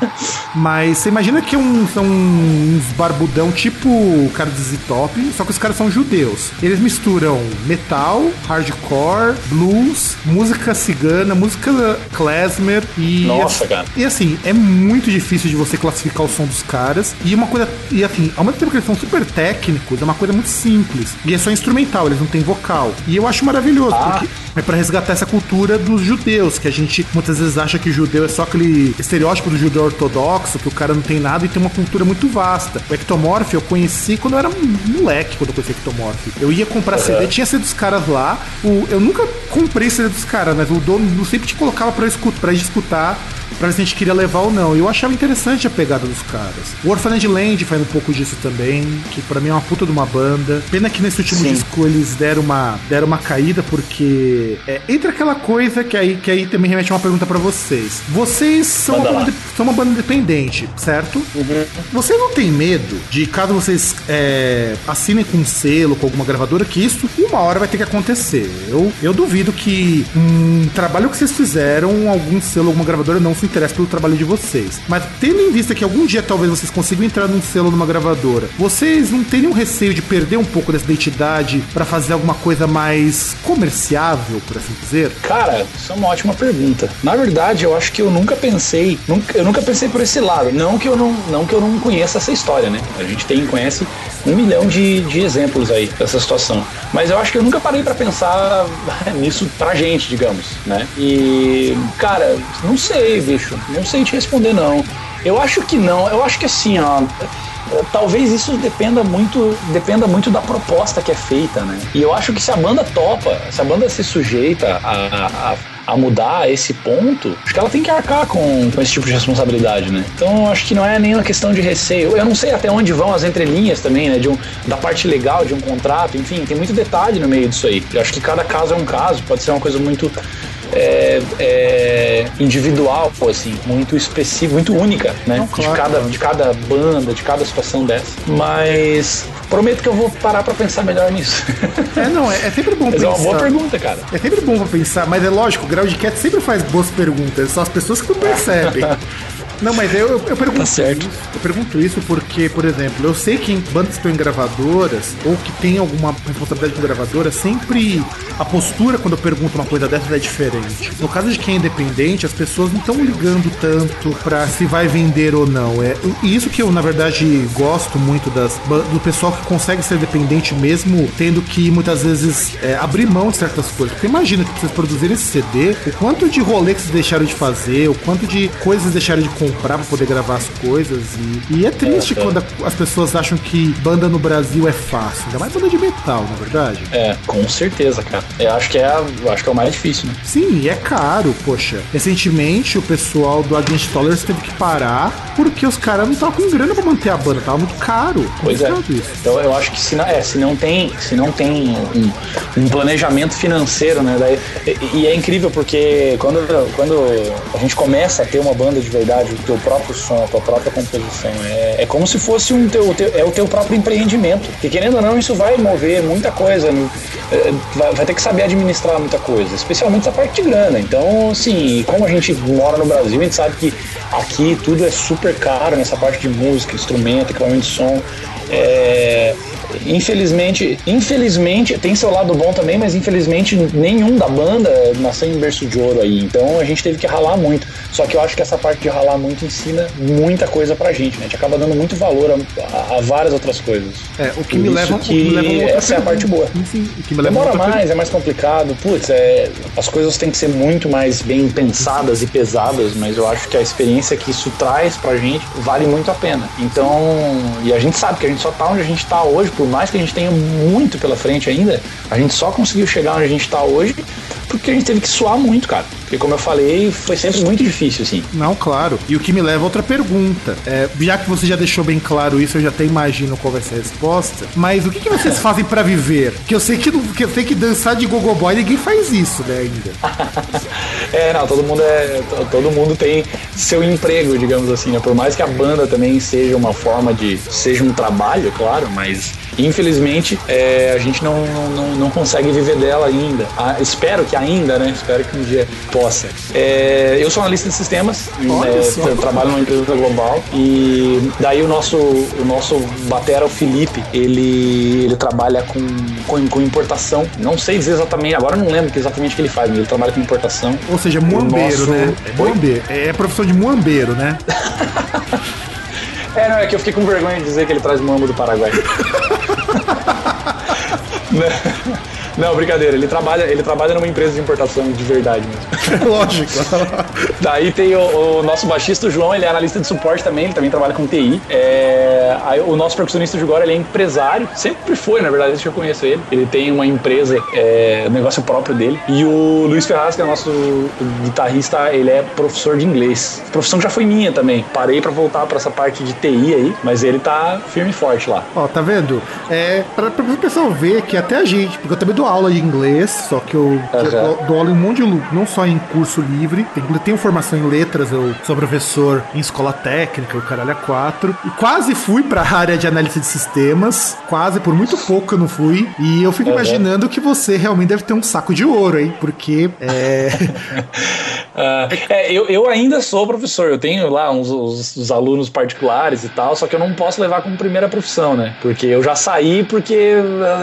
mas você imagina que é um- são uns barbudão tipo o cara do Z-Top, só que os caras são judeus. Eles misturam metal, hardcore, blues, música cigana, música klezmer e. Nossa, cara. E assim, é muito difícil de você classificar o som dos caras. E uma coisa. E assim, ao mesmo tempo que eles são super técnicos, é uma coisa muito simples. E é só instrumental, eles não têm vocal. E eu acho maravilhoso, Ah. porque é pra resgatar essa cultura dos judeus, que a gente muitas vezes acha que judeu é só aquele estereótipo do judeu ortodoxo, que o cara não tem nada e tem uma cultura muito vasta. O Ectomorph eu conheci quando eu era um moleque, quando eu conheci Ectomorph. Eu ia comprar CD, tinha CD dos caras lá. O, eu nunca comprei CD dos caras, mas o dono sempre te colocava pra, escutar, pra gente escutar pra ver se a gente queria levar ou não. E eu achava interessante a pegada dos caras. O Orphaned Land faz um pouco disso também. Que pra mim é uma puta de uma banda. Pena que nesse último Sim. disco eles deram uma, deram uma caída, porque é, entra aquela coisa que aí, que aí também remete a uma pergunta pra vocês. Vocês são uma, banda, são uma banda independente, certo? Vocês não têm medo de, caso vocês é, assinem com um selo, com alguma gravadora, que isso uma hora vai ter que acontecer. Eu, eu duvido que um trabalho que vocês fizeram, algum selo, alguma gravadora não se interesse pelo trabalho de vocês. Mas tendo em vista que algum dia talvez vocês consigam entrar num selo numa gravadora, vocês não teriam receio de perder um pouco dessa identidade pra fazer alguma coisa mais comerciável, por assim dizer? Cara, isso é uma ótima pergunta. Na verdade, eu acho que eu nunca pensei, nunca- eu nunca pensei por esse lado. Não que eu não, não que eu não conheça essa história, né? A gente tem conhece um milhão de, de exemplos aí dessa situação. Mas eu acho que eu nunca parei pra pensar nisso pra gente, digamos, né? E cara, não sei, bicho, não sei te responder não. Eu acho que não. Eu acho que assim, ó, Talvez isso dependa muito, dependa muito da proposta que é feita, né? E eu acho que se a banda topa, se a banda se sujeita a, a, a mudar esse ponto, acho que ela tem que arcar com, com esse tipo de responsabilidade, né? Então acho que não é nenhuma questão de receio. Eu não sei até onde vão as entrelinhas também, né? De um, da parte legal de um contrato, enfim, tem muito detalhe no meio disso aí. Eu acho que cada caso é um caso, pode ser uma coisa muito é, é, individual, assim, muito específica, muito única, né? Não, claro, de, cada, claro. de cada banda, de cada situação dessa. Mas prometo que eu vou parar pra pensar melhor nisso. É, não, é, é sempre bom Mas é pensar. uma boa pergunta, cara. É sempre bom pra pensar, mas é lógico, o Groundcast sempre faz boas perguntas, são as pessoas que não percebem. Não, mas eu, eu, eu pergunto Tá certo. isso. Eu pergunto isso porque, por exemplo, eu sei que em bandas que estão em gravadoras ou que tem alguma responsabilidade com gravadora, sempre a postura quando eu pergunto uma coisa dessas é diferente. No caso de quem é independente, as pessoas não estão ligando tanto pra se vai vender ou não. É isso que eu, na verdade, gosto muito das, do pessoal que consegue ser independente mesmo tendo que muitas vezes é, abrir mão de certas coisas. Porque imagina que vocês produzirem esse CD, o quanto de rolê que vocês deixaram de fazer, o quanto de coisas deixaram de comprar pra poder gravar as coisas. E, e é triste É, é. quando a- as pessoas acham que banda no Brasil é fácil, ainda mais banda de metal, na verdade. É, com certeza, cara. Eu acho que é, a- acho que é o mais difícil, né? Sim, e é caro, poxa. Recentemente o pessoal do Against Tolerance teve que parar porque os caras não estavam com grana pra manter a banda, tava muito caro. Pois é. Isso. Então eu acho que se não, é, se não tem, se não tem um, um planejamento financeiro, né? Daí, e, e é incrível porque quando, quando a gente começa a ter uma banda de verdade, o teu próprio som, a tua própria composição, é, é como se fosse um teu, teu- é o teu próprio empreendimento. Porque querendo ou não, isso vai mover muita coisa. né? É, Vai, vai ter que saber administrar muita coisa, especialmente essa parte de grana. Então, assim, como a gente mora no Brasil, a gente sabe que aqui tudo é super caro nessa parte de música, instrumento, equipamento de som. É, infelizmente, infelizmente, tem seu lado bom também, mas infelizmente nenhum da banda nasceu em berço de ouro aí. Então a gente teve que ralar muito. Só que eu acho que essa parte de ralar muito ensina muita coisa pra gente, né? A gente acaba dando muito valor a, a- a várias outras coisas. É, o que Por me leva, que que me leva essa é a parte boa. Sim, o que me leva Demora mais, é mais complicado. Putz, é, as coisas têm que ser muito mais bem pensadas e pesadas, mas eu acho que a experiência que isso traz pra gente vale muito a pena. Então, e a gente sabe que a gente só tá onde a gente tá hoje, por mais que a gente tenha muito pela frente ainda, a gente só conseguiu chegar onde a gente tá hoje porque a gente teve que suar muito, cara. Porque, como eu falei, foi sempre muito difícil, assim. Não, claro. E o que me leva a outra pergunta. É, já que você já deixou bem claro isso, eu já até imagino qual vai ser a resposta. Mas o que, que vocês fazem pra viver? Que eu sei que, que eu sei que dançar de gogo boy ninguém faz isso, né, ainda. É, não, todo mundo é. to- Todo mundo tem seu emprego, digamos assim, né? Por mais que a banda também seja uma forma de. seja um trabalho, claro, mas infelizmente é, a gente não, não, não consegue viver dela ainda. Ah, espero que ainda, né? Espero que um dia possa. É, eu sou analista de sistemas, é, eu trabalho numa empresa global e daí o nosso, o nosso batera, o Felipe, ele, ele trabalha com, com, com importação. Não sei dizer exatamente, agora eu não lembro exatamente o que ele faz, mas ele trabalha com importação. Ou seja, muambeiro, nosso- né? É, muambeiro. é profissão de muambeiro, né? É, não, é que eu fiquei com vergonha de dizer que ele traz mambo do Paraguai. Não, brincadeira, ele trabalha, ele trabalha numa empresa de importação de verdade mesmo. Lógico. Daí tem o, o nosso baixista, o João, ele é analista de suporte também, ele também trabalha com TI. É, aí o nosso percussionista de agora, ele é empresário, sempre foi, na verdade, desde que eu conheço ele. Ele tem uma empresa, é, negócio próprio dele. E o Luiz Ferraz, que é nosso guitarrista, ele é professor de inglês. Profissão que já foi minha também. Parei para voltar para essa parte de TI aí, mas ele tá firme e forte lá. Ó, tá vendo? É, pra, pra o pessoal ver que até a gente, porque eu também dou aula de inglês, só que eu, uhum. eu dou aula em um monte de não só em curso livre, eu tenho formação em letras, eu sou professor em escola técnica, o caralho é quatro, e quase fui pra área de análise de sistemas, quase, por muito pouco eu não fui, e eu fico uhum. imaginando que você realmente deve ter um saco de ouro, hein, porque é... uh, é eu, eu ainda sou professor, eu tenho lá uns, uns, uns, alunos particulares e tal, só que eu não posso levar como primeira profissão, né, porque eu já saí porque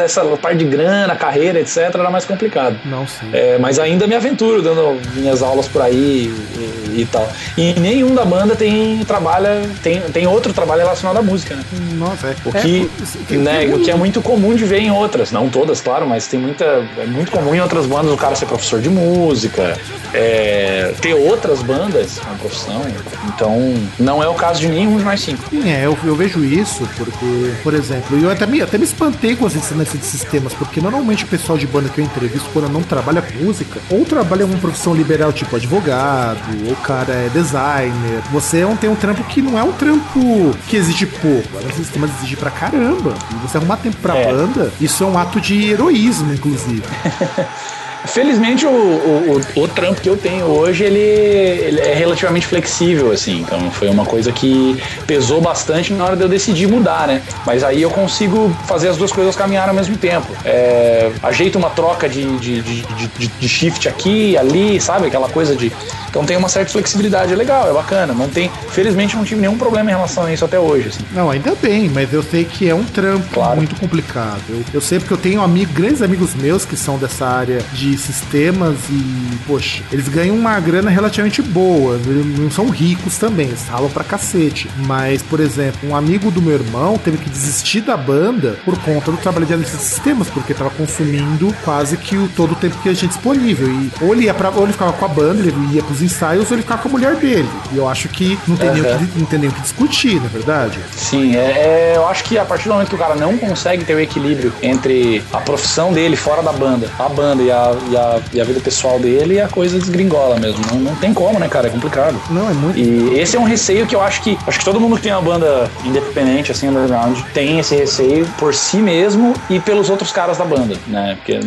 essa parte de grana, carreira, etc, era mais complicado. Não, sim. É, mas ainda me aventuro dando minhas aulas por aí e, e, tal. E nenhum da banda tem trabalha tem, tem outro trabalho relacionado à música, né? Nossa, é. O que, é, né, o que é muito comum de ver em outras, não todas, claro, mas tem muita é muito comum em outras bandas o cara ser professor de música, é, ter outras bandas na profissão. Então, não é o caso de nenhum de nós cinco. Sim, é, eu, eu vejo isso porque, por exemplo, eu até me, até me espantei com as ensinanças de sistemas, porque normalmente o pessoal de banda que eu entrevisto, quando não trabalha com música, ou trabalha em uma profissão liberal, tipo advogado, ou o cara é designer. Você não tem um trampo que não é um trampo que exige pouco, é um sistema exige pra caramba. E você arrumar tempo pra é. banda, isso é um ato de heroísmo, inclusive. Felizmente, o, o, o, trampo que eu tenho hoje, ele, ele, é relativamente flexível, assim. Então, foi uma coisa que pesou bastante na hora de eu decidir mudar, né? Mas aí eu consigo fazer as duas coisas caminhar ao mesmo tempo. É, ajeito uma troca de, de, de, de, shift aqui, ali, sabe? Aquela coisa de... Então tem uma certa flexibilidade, é legal, é bacana. Não tem... Felizmente, não tive nenhum problema em relação a isso até hoje, assim. Não, ainda bem, mas eu sei que é um trampo claro. muito complicado. Eu, eu sei porque eu tenho amigo, grandes amigos meus que são dessa área de sistemas e, poxa, eles ganham uma grana relativamente boa. Não são ricos também, eles ralam pra cacete. Mas, por exemplo, um amigo do meu irmão teve que desistir da banda por conta do trabalho de análise de sistemas, porque tava consumindo quase que o, todo o tempo que a gente disponível. E ou ele ia pra, ou ele ficava com a banda, ele ia pros ensaios, ele ficava com a mulher dele. E eu acho que não tem, uhum. nem, o que, não tem nem o que discutir, na é verdade. Sim, é, é, eu acho que a partir do momento que o cara não consegue ter o equilíbrio entre a profissão dele fora da banda, a banda e a, e a, e a vida pessoal dele, a coisa desgringola mesmo. Não, não tem como, né, cara? É complicado. Não, é muito. E esse é um receio que eu acho que acho que todo mundo que tem uma banda independente, assim, underground, tem esse receio por si mesmo e pelos outros caras da banda, né? Porque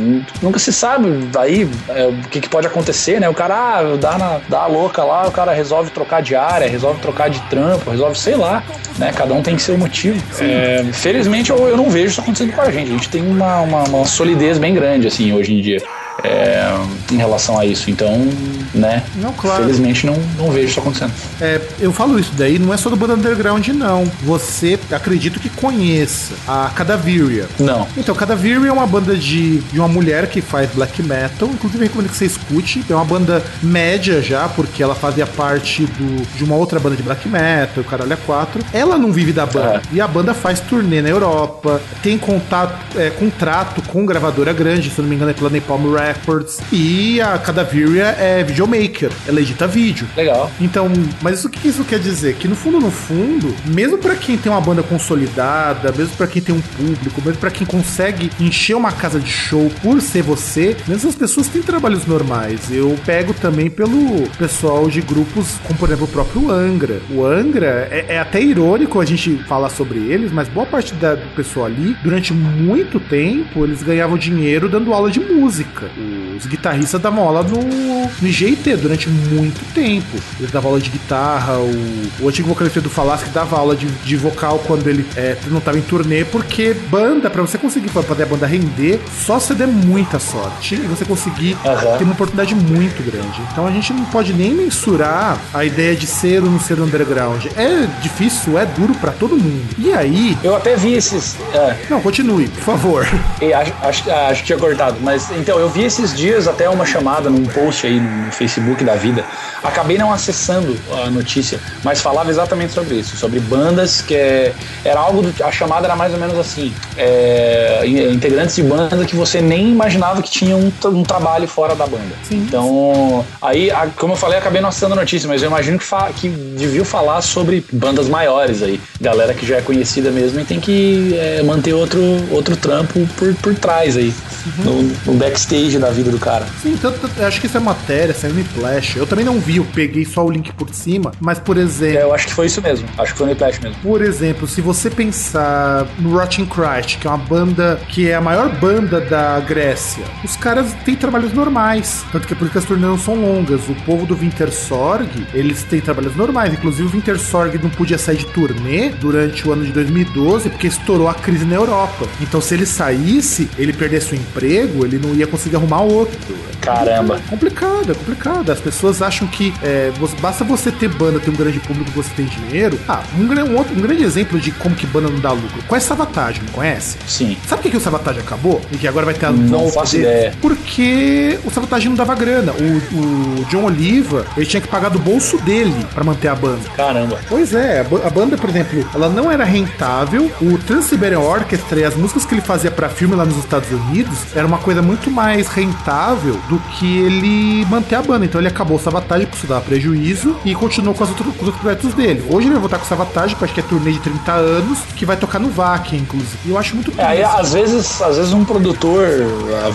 nunca se sabe aí é, o que, que, pode acontecer, né? O cara ah, dá, na, dá a louca lá, o cara resolve trocar de área, resolve trocar de trampo, resolve, sei lá, né? Cada um tem seu motivo. É, felizmente eu, eu não vejo isso acontecendo com a gente. A gente tem uma, uma, uma solidez bem grande, assim, hoje em dia é, em relação a isso. Então, né? Não, claro. Felizmente não, não vejo isso acontecendo. É, eu falo isso daí, não é só do banda underground, não. Você acredito que conheça a Cadaveria. Não. Então, Cadaveria é uma banda de, de uma mulher que faz black metal. Inclusive, recomendo que você escute. É uma banda média já, porque ela fazia parte do, de uma outra banda de black metal, o Caralho é 4. Ela não vive da banda. É. E a banda faz turnê na Europa, tem contato, é, contrato com gravadora grande, se não me engano é pela Napalm Records Records. E a Cadaveria é videomaker, ela edita vídeo. Legal. Então, mas isso, o que isso quer dizer? Que no fundo, no fundo, mesmo para quem tem uma banda consolidada, mesmo para quem tem um público, mesmo para quem consegue encher uma casa de show por ser você, mesmo essas pessoas têm trabalhos normais. Eu pego também pelo pessoal de grupos, como por exemplo o próprio Angra. O Angra é, é até irônico a gente falar sobre eles, mas boa parte da, do pessoal ali, durante muito tempo, eles ganhavam dinheiro dando aula de música os guitarristas davam aula no, no IGT durante muito tempo. Eles davam aula de guitarra, o, o antigo vocalista do Falasque dava aula de, de vocal quando ele é, não estava em turnê, porque banda, para você conseguir fazer a banda render, só você der muita sorte e você conseguir uhum. ter uma oportunidade muito grande. Então a gente não pode nem mensurar a ideia de ser ou não ser underground. É difícil, é duro para todo mundo. E aí. Eu até vi esses. É. Não, continue, por favor. E, acho, acho, acho que tinha cortado, mas então eu vi esses dias até uma chamada num post aí no Facebook da vida. Acabei não acessando a notícia, mas falava exatamente sobre isso, sobre bandas que é, era algo do, a chamada era mais ou menos assim, é, integrantes de banda que você nem imaginava que tinham um, um trabalho fora da banda. Sim. Então, aí, a, como eu falei, acabei não acessando a notícia, mas eu imagino que, fa, que devia falar sobre bandas maiores aí, galera que já é conhecida mesmo e tem que é, manter outro, outro trampo por, por trás aí, uhum. no, no, backstage da vida do cara. Sim, tanto, acho que isso é matéria, saiu no Flash. Eu também não vi, eu peguei só o link por cima, mas por exemplo. É, eu acho que foi isso mesmo, acho que foi no Flash mesmo. Por exemplo, se você pensar no Rotting Christ, que é uma banda que é a maior banda da Grécia, os caras têm trabalhos normais, tanto que é por isso que as turnês não são longas. O povo do Wintersorg, eles têm trabalhos normais, inclusive o Wintersorg não podia sair de turnê durante o ano de 2012 porque estourou a crise na Europa. Então, se ele saísse, ele perdesse o emprego, ele não ia conseguir arrumar outro. Caramba. É complicado, é complicado. As pessoas acham que é, basta você ter banda, ter um grande público, você tem dinheiro. Ah, um, um, outro, um grande exemplo de como que banda não dá lucro. Conhece Savatage, não conhece? Sim. Sabe por que, que o Savatage acabou? E que agora vai ter a Não faço ideia. Porque o Savatage não dava grana. O, o John Oliva, ele tinha que pagar do bolso dele para manter a banda. Caramba. Pois é, a banda, por exemplo, ela não era rentável. O Trans-Siberian Orchestra e as músicas que ele fazia para filme lá nos Estados Unidos era uma coisa muito mais rentável do que ele manter a banda. Então ele acabou o Savatage por isso dar prejuízo e continuou com, outros, com os outros projetos dele. Hoje ele vai voltar com que acho que é turnê de 30 anos, que vai tocar no VAC, inclusive. E eu acho muito é, aí, às vezes, às vezes um produtor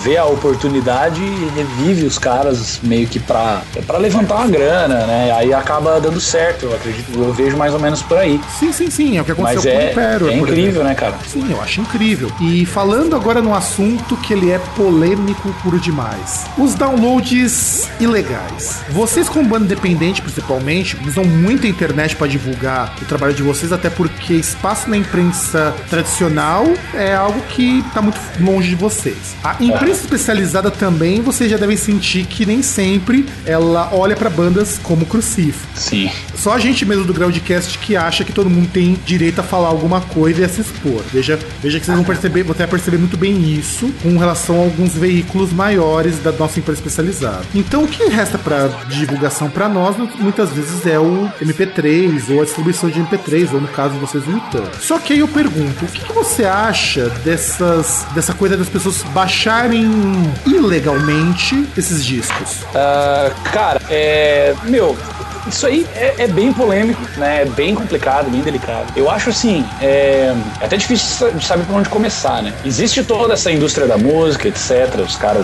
vê a oportunidade e revive os caras meio que pra, pra levantar uma grana, né? Aí acaba dando certo, eu acredito. Eu vejo mais ou menos por aí. Sim, sim, sim. É o que aconteceu Mas é, com o Império. É incrível, né, cara? Sim, eu acho incrível. E falando agora num assunto que ele é polêmico por demais. Os downloads ilegais. Vocês como banda independente, principalmente, usam muita internet para divulgar o trabalho de vocês, até porque espaço na imprensa tradicional é algo que tá muito longe de vocês. A imprensa especializada também, vocês já devem sentir que nem sempre ela olha para bandas como Crucifo. Sim. Só a gente mesmo do Groundcast que acha que todo mundo tem direito a falar alguma coisa e a se expor. Veja, veja que vocês vão perceber, você vai perceber muito bem isso com relação a alguns veículos maiores da nossa empresa especializada. Então, o que resta para divulgação para nós muitas vezes é o MP3 ou a distribuição de MP3, ou no caso vocês o YouTube. Só que aí eu pergunto, o que, que você acha dessas dessa coisa das pessoas baixarem ilegalmente esses discos? Uh, cara, é. Meu, isso aí é, é, bem polêmico, né? É bem complicado, bem delicado. Eu acho assim, é, é até difícil de saber por onde começar, né? Existe toda essa indústria da música, etc. Os caras,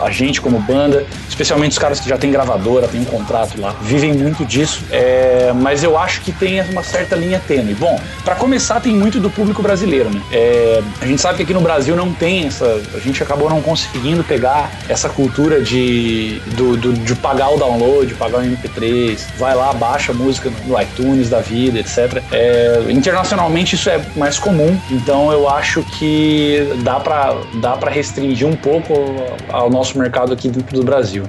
a gente como banda, especialmente os caras que já têm gravadora, têm um contrato lá, vivem muito disso. É, mas eu acho que tem uma certa linha tênue. Bom, para começar, tem muito do público brasileiro, né? É, a gente sabe que aqui no Brasil não tem essa. A gente acabou não conseguindo pegar essa cultura de, do, do de pagar o download, pagar o MP3 vai lá, baixa a música no iTunes da vida, etc. É, internacionalmente isso é mais comum, então eu acho que dá para dá restringir um pouco ao nosso mercado aqui dentro do Brasil.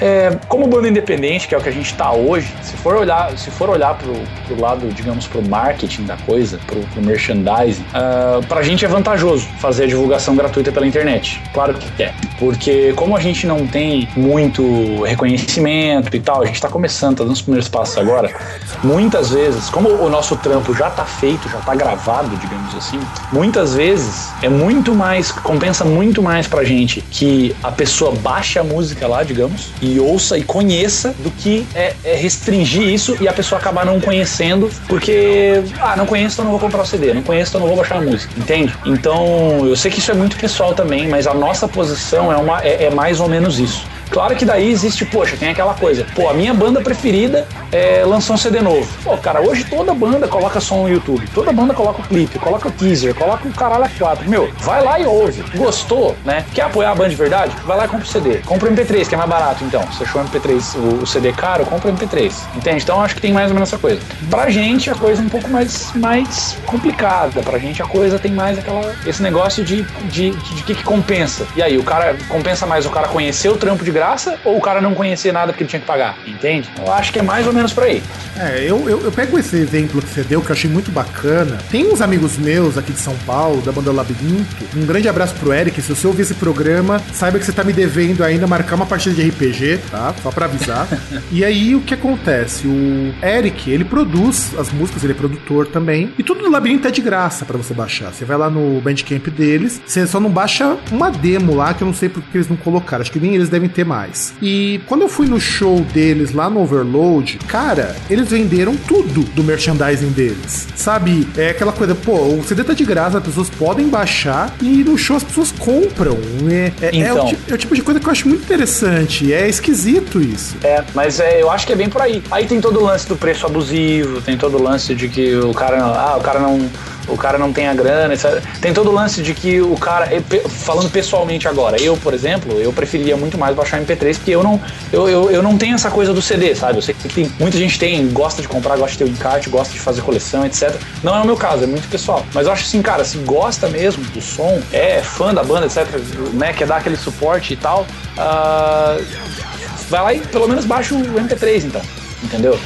É, como banda independente, que é o que a gente está hoje, se for olhar, se for olhar pro, pro lado, digamos, pro marketing da coisa, pro, pro merchandising, uh, pra gente é vantajoso fazer a divulgação gratuita pela internet. Claro que é. Porque como a gente não tem muito reconhecimento e tal, a gente está começando, tá dando os primeiros passos agora, muitas vezes, como o nosso trampo já tá feito, já tá gravado, digamos assim, muitas vezes é muito mais, compensa muito mais pra gente que a pessoa baixe a música lá, digamos, e e ouça e conheça do que é, é, restringir isso e a pessoa acabar não conhecendo porque, ah, não conheço, então não vou comprar o CD, não conheço, então não vou baixar a música, entende? Então, eu sei que isso é muito pessoal também, mas a nossa posição é, uma, é, é mais ou menos isso. Claro que daí existe, poxa, tem aquela coisa. Pô, a minha banda preferida é, lançou um CD novo. Pô, cara, hoje toda banda coloca som no YouTube. Toda banda coloca o clipe, coloca o teaser, coloca o caralho a quatro. Meu, vai lá e ouve. Gostou, né? Quer apoiar a banda de verdade? Vai lá e compra o CD. Compra o MP3, que é mais barato, então. Se achou o MP3, o, o CD caro, compra o MP3. Entende? Então acho que tem mais ou menos essa coisa. Pra gente a coisa é um pouco mais, mais complicada. Pra gente a coisa tem mais aquela, esse negócio de, de, de, de que, que compensa. E aí, o cara compensa mais o cara conhecer o trampo de graça ou o cara não conhecia nada porque ele tinha que pagar, entende? Eu acho que é mais ou menos por aí. É, eu, eu, eu pego esse exemplo que você deu, que eu achei muito bacana. Tem uns amigos meus aqui de São Paulo, da banda Labirinto. Um grande abraço pro Eric. Se você ouvir esse programa, saiba que você tá me devendo ainda marcar uma partida de RPG, tá? Só pra avisar. e aí, o que acontece? O Eric, ele produz as músicas, ele é produtor também. E tudo do Labirinto é de graça pra você baixar. Você vai lá no Bandcamp deles, você só não baixa uma demo lá, que eu não sei porque eles não colocaram. Acho que nem eles devem ter mais. E quando eu fui no show deles lá no Overload, cara, eles venderam tudo do merchandising deles. Sabe? É aquela coisa, pô, o CD tá de graça, as pessoas podem baixar e no show as pessoas compram. É, é, é o, Então. é o tipo de coisa que eu acho muito interessante. É esquisito isso. É, mas é, eu acho que é bem por aí. Aí tem todo o lance do preço abusivo, tem todo o lance de que o cara, ah, o cara não, o cara não tem a grana, etc. Tem todo o lance de que o cara, falando pessoalmente agora, eu, por exemplo, eu preferia muito mais baixar MP3 porque eu não, eu, eu, eu não tenho essa coisa do CD, sabe? Eu sei que tem, muita gente tem, gosta de comprar, gosta de ter o encarte, gosta de fazer coleção, etc. Não é o meu caso, é muito pessoal. Mas eu acho assim, cara, se gosta mesmo do som, é fã da banda, etc, né, quer dar aquele suporte e tal, ah, vai lá e pelo menos baixa o MP3 então, entendeu?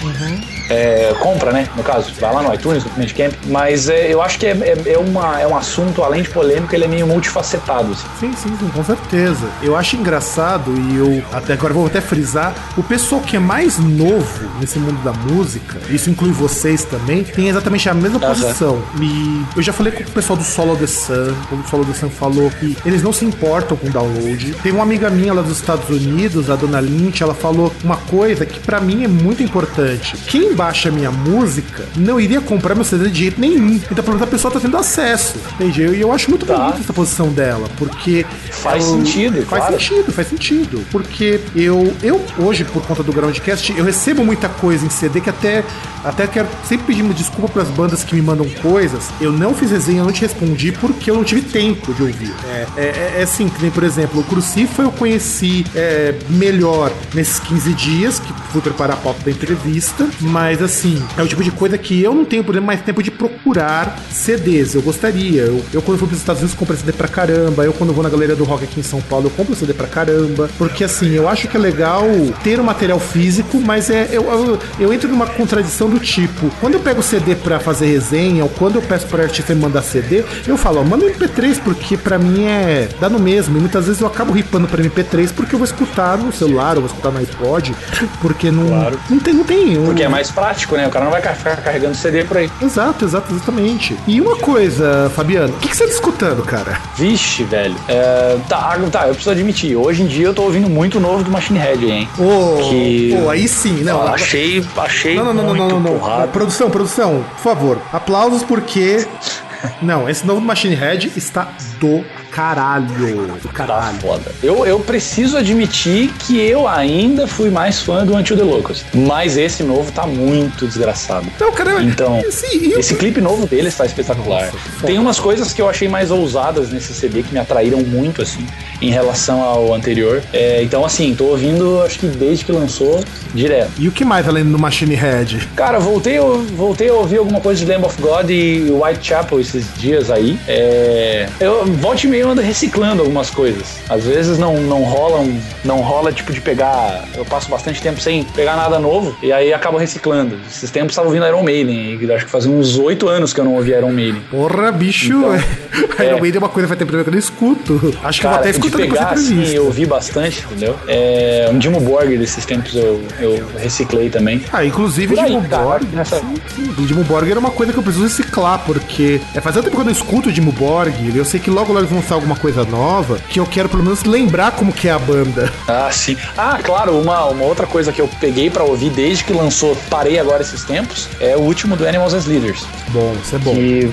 É, compra, né? No caso, vai lá no iTunes, no Bandcamp. Mas é, eu acho que é, é, é uma, é um assunto, além de polêmico, ele é meio multifacetado. Assim. Sim, sim, sim, com certeza. Eu acho engraçado e eu até agora vou até frisar, o pessoal que é mais novo nesse mundo da música, isso inclui vocês também, tem exatamente a mesma posição. E eu já falei com o pessoal do Solo The Sun, o Solo The Sun falou que eles não se importam com download. Tem uma amiga minha lá dos Estados Unidos, a Dona Lynch, ela falou uma coisa que pra mim é muito importante. Quem baixa minha música não iria comprar meu CD de jeito nenhum. Então, pelo menos a pessoa tá tendo acesso. Entende? E eu acho muito Tá. bonita essa posição dela, porque Faz ela- sentido, faz claro. sentido, faz sentido. Porque eu, eu hoje, por conta do Groundcast, eu recebo muita coisa em CD que até, até quero sempre pedir uma desculpa para as bandas que me mandam coisas. Eu não fiz resenha, eu não te respondi porque eu não tive tempo de ouvir. É, é, é- é assim, que nem, por exemplo, o Crucifa eu conheci é, melhor nesses 15 dias, que fui preparar a pauta da entrevista, mas assim, é o tipo de coisa que eu não tenho, por exemplo, mais tempo de procurar CDs. Eu gostaria. Eu, eu quando fui para os Estados Unidos, comprei CD pra caramba. Eu, quando vou na galeria do rock aqui em São Paulo, eu compro CD pra caramba. Porque assim, eu acho que é legal ter o material físico, mas é eu, eu, eu entro numa contradição do tipo: quando eu pego CD pra fazer resenha, ou quando eu peço para artista me mandar CD, eu falo, ó, manda um MP3, porque pra mim é. dá no mesmo. E muitas vezes eu acabo ripando pra MP3 porque eu vou escutar no celular, ou vou escutar no iPod, porque não. Claro. Não tem. Não tem Porque é mais prático, né? O cara não vai ficar carregando CD por aí. Exato, exato, exatamente. E uma coisa, Fabiano, o que, que você tá escutando, cara? Vixe, velho. É, tá, tá, eu preciso admitir. Hoje em dia eu tô ouvindo muito novo do Machine Head, hein? Ô, Que- ô, aí sim, não. Ah, achei, achei Não, não, não, não, não, não, não. Produção, produção, por favor. Aplausos porque. Não, esse novo Machine Head está do caralho. Do Tá caralho. foda. Eu, eu preciso admitir que eu ainda fui mais fã do Until the Locust. Mas esse novo tá muito desgraçado. Não, cara, Então, e o- esse clipe novo dele está espetacular. Nossa, Tem umas coisas que eu achei mais ousadas nesse CD que me atraíram muito, assim, em relação ao anterior. É, então, assim, tô ouvindo, acho que desde que lançou, direto. E o que mais além do Machine Head? Cara, voltei, voltei a ouvir alguma coisa de Lamb of God e Whitechapel esses dias aí. É, eu volte e meio ando reciclando algumas coisas. Às vezes não, não rola um- não rola tipo de pegar. Eu passo bastante tempo sem pegar nada novo e aí acabo reciclando. Esses tempos estava ouvindo Iron Maiden, e acho que fazia uns oito anos que eu não ouvia Iron Maiden. Porra, bicho. Então, Iron é. Maiden é uma coisa que vai ter primeiro que eu não escuto. Acho que eu vou até de escutar depois da pegar assim, eu ouvi bastante, entendeu? É, um Dimo Borg desses tempos eu, eu reciclei também. Ah, inclusive aí, Dimmu cara, Borg. nessa- Sim, sim. O Dimmu Borg era uma coisa que eu preciso reciclar, porque é faz tanto tempo que eu não escuto o Dimmu Borg, e eu sei que logo logo eles vão lançar alguma coisa nova, que eu quero pelo menos lembrar como que é a banda. Ah, sim. Ah, claro, uma, uma outra coisa que eu peguei pra ouvir desde que lançou, parei agora esses tempos, é o último do Animals as Leaders. Bom, isso é bom. Que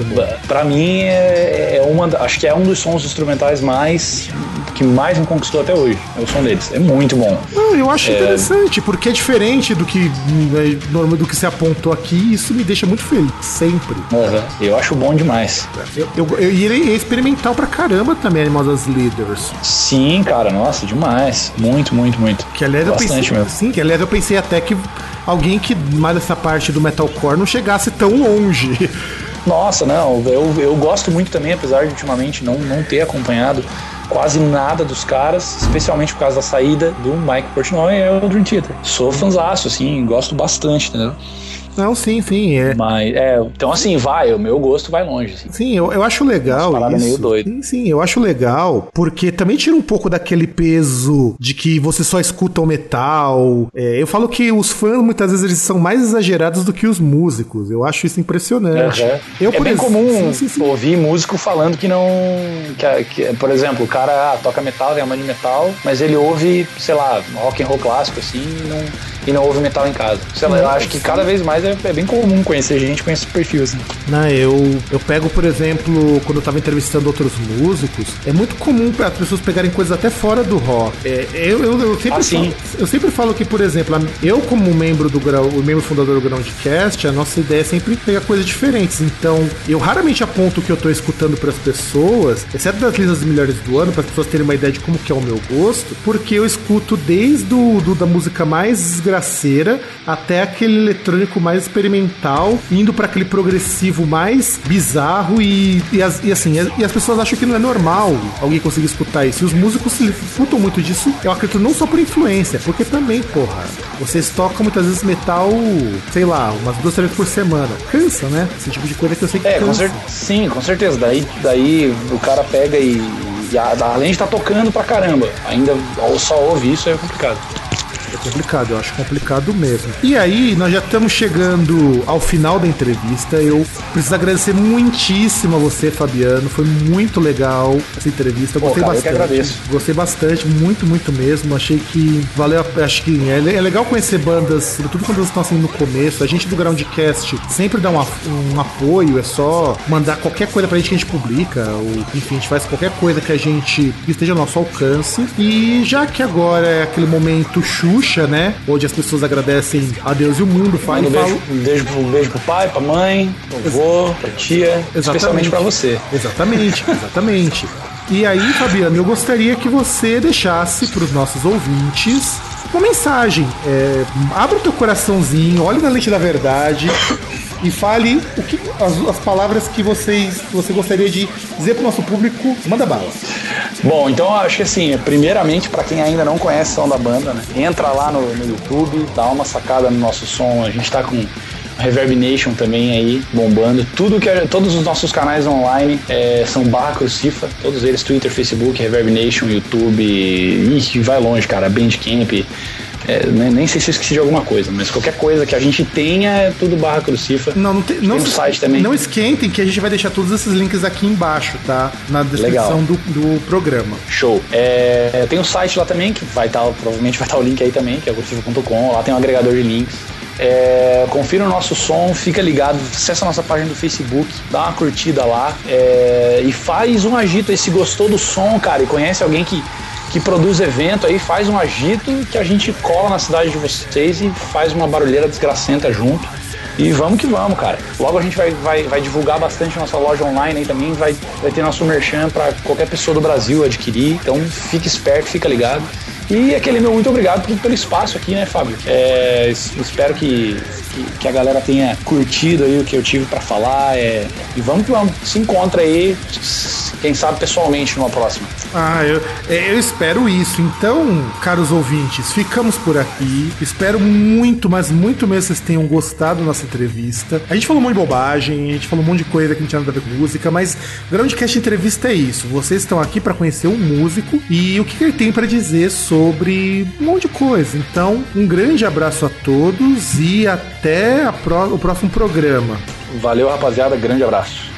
pra mim é, é uma, acho que é um dos sons instrumentais mais que mais me conquistou até hoje. É o som deles. É muito bom. Não, eu acho interessante, porque é diferente do que né, normal do que se apontou aqui, e isso me deixa muito feliz, sempre. Aham. Eu acho bom demais. Eu, eu, eu irei experimental pra caramba também Animals as Leaders. Sim, cara, nossa, demais. Muito, muito, muito. Que aliás eu Bastante pensei. mesmo. Sim, que aliás eu pensei até que alguém que mais dessa parte do metalcore não chegasse tão longe. Nossa, não, eu, eu gosto muito também, apesar de ultimamente não, não ter acompanhado quase nada dos caras, especialmente por causa da saída do Mike Portnoy e o Dream Theater. Sou fãzaço, assim, gosto bastante, entendeu? Não, sim, sim. É. Mas, é, então assim, vai, o meu gosto vai longe. Assim. Sim, eu, eu acho legal. Paradas isso. meio doido. Sim, sim, eu acho legal, porque também tira um pouco daquele peso de que você só escuta o metal. É, eu falo que os fãs, muitas vezes, eles são mais exagerados do que os músicos. Eu acho isso impressionante. Uhum. Eu, é bem ex- comum sim, sim, ouvir músico falando que não. Que, que, por exemplo, o cara ah, toca metal, tem a mãe de metal, mas ele ouve, sei lá, rock and roll clássico assim não, e não ouve metal em casa. Sei lá, eu acho que cada vez mais é, é bem comum conhecer gente com esse perfil assim. Não, eu, eu pego, por exemplo, quando eu tava entrevistando outros músicos, é muito comum para as pessoas pegarem coisas até fora do rock. É, eu, eu, eu sempre Ah, sim. falo, eu sempre falo que, por exemplo, eu como membro do o membro fundador do Groundcast, a nossa ideia é sempre pegar coisas diferentes. Então, eu raramente aponto o que eu tô escutando para as pessoas, exceto das listas melhores do ano, para as pessoas terem uma ideia de como que é o meu gosto, porque eu escuto desde o, do- da música mais desgraceira até aquele eletrônico mais experimental, indo para aquele progressivo mais bizarro e, e, as- e assim, e as pessoas acham que não é normal alguém conseguir escutar isso. E os músicos escutam muito disso, eu acredito não só por influência, porque também, porra, vocês tocam muitas vezes metal, sei lá, umas duas, três por semana. Cansa, né? Esse tipo de coisa que eu sei que É, com cansa. cer sim, com certeza. Daí, daí o cara pega e, e além de estar tocando pra caramba, ainda só ouve isso é complicado. É complicado, eu acho complicado mesmo. E aí, nós já estamos chegando ao final da entrevista. Eu preciso agradecer muitíssimo a você, Fabiano. Foi muito legal essa entrevista. Eu Pô, Gostei cara, eu que bastante. agradeço. Gostei bastante, muito, muito mesmo. Achei que valeu. a- Acho que é, é legal conhecer bandas, sobretudo quando elas estão assim no começo. A gente do Groundcast sempre dá um, um apoio, é só mandar qualquer coisa pra gente que a gente publica, ou enfim, a gente faz qualquer coisa que a gente esteja ao nosso alcance. E já que agora é aquele momento Xuxa, né? Onde as pessoas agradecem a Deus e o mundo, fala, um beijo, um beijo, um beijo pro pai, pra mãe, pro avô, pra tia, especialmente pra você. Exatamente, exatamente. E aí, Fabiano, eu gostaria que você deixasse para os nossos ouvintes uma mensagem. É, abra o teu coraçãozinho, olhe na lente da verdade e fale o que, as, as palavras que, vocês, você gostaria de dizer para o nosso público. Manda bala. Bom, então acho que assim, primeiramente, pra quem ainda não conhece o som da banda, né? Entra lá no, no YouTube, dá uma sacada no nosso som. A gente tá com Reverb Nation também aí, bombando. Tudo que todos os nossos canais online é, são barra crucifa, todos eles, Twitter, Facebook, Reverb Nation, YouTube, ih, vai longe, cara, Bandcamp. É, nem, nem sei se eu esqueci de alguma coisa, mas qualquer coisa que a gente tenha é tudo barra crucifa. Não, não, tem, não, um site também. não esquentem que a gente vai deixar todos esses links aqui embaixo, tá? Na descrição do, do programa. Show. É, tem um site lá também, que vai estar, provavelmente vai estar o link aí também, que é cursivo.com. Lá tem um agregador de links. É, confira o nosso som, fica ligado, acessa a nossa página do Facebook, dá uma curtida lá é, e faz um agito aí. Se gostou do som, cara, e conhece alguém que, que produz evento aí, faz um agito que a gente cola na cidade de vocês e faz uma barulheira desgracenta junto. E vamos que vamos, cara. Logo a gente vai, vai, vai divulgar bastante nossa loja online aí também, vai, vai ter nosso merchan para qualquer pessoa do Brasil adquirir. Então fique esperto, fica ligado. E aquele meu muito obrigado pelo, espaço aqui, né, Fábio? É, es- espero que, que, a galera tenha curtido aí o que eu tive para falar. é, e vamos que vamos. Se encontra aí, quem sabe pessoalmente numa próxima. Ah, eu, eu espero isso. Então, caros ouvintes, ficamos por aqui. Espero muito, mas muito mesmo que vocês tenham gostado da nossa entrevista. A gente falou um monte de bobagem, a gente falou um monte de coisa que não tinha nada a ver com música, mas o Groundcast Entrevista é isso. Vocês estão aqui para conhecer um músico e o que ele tem para dizer sobre um monte de coisa. Então, um grande abraço a todos e até a pró- o próximo programa. Valeu, rapaziada. Grande abraço.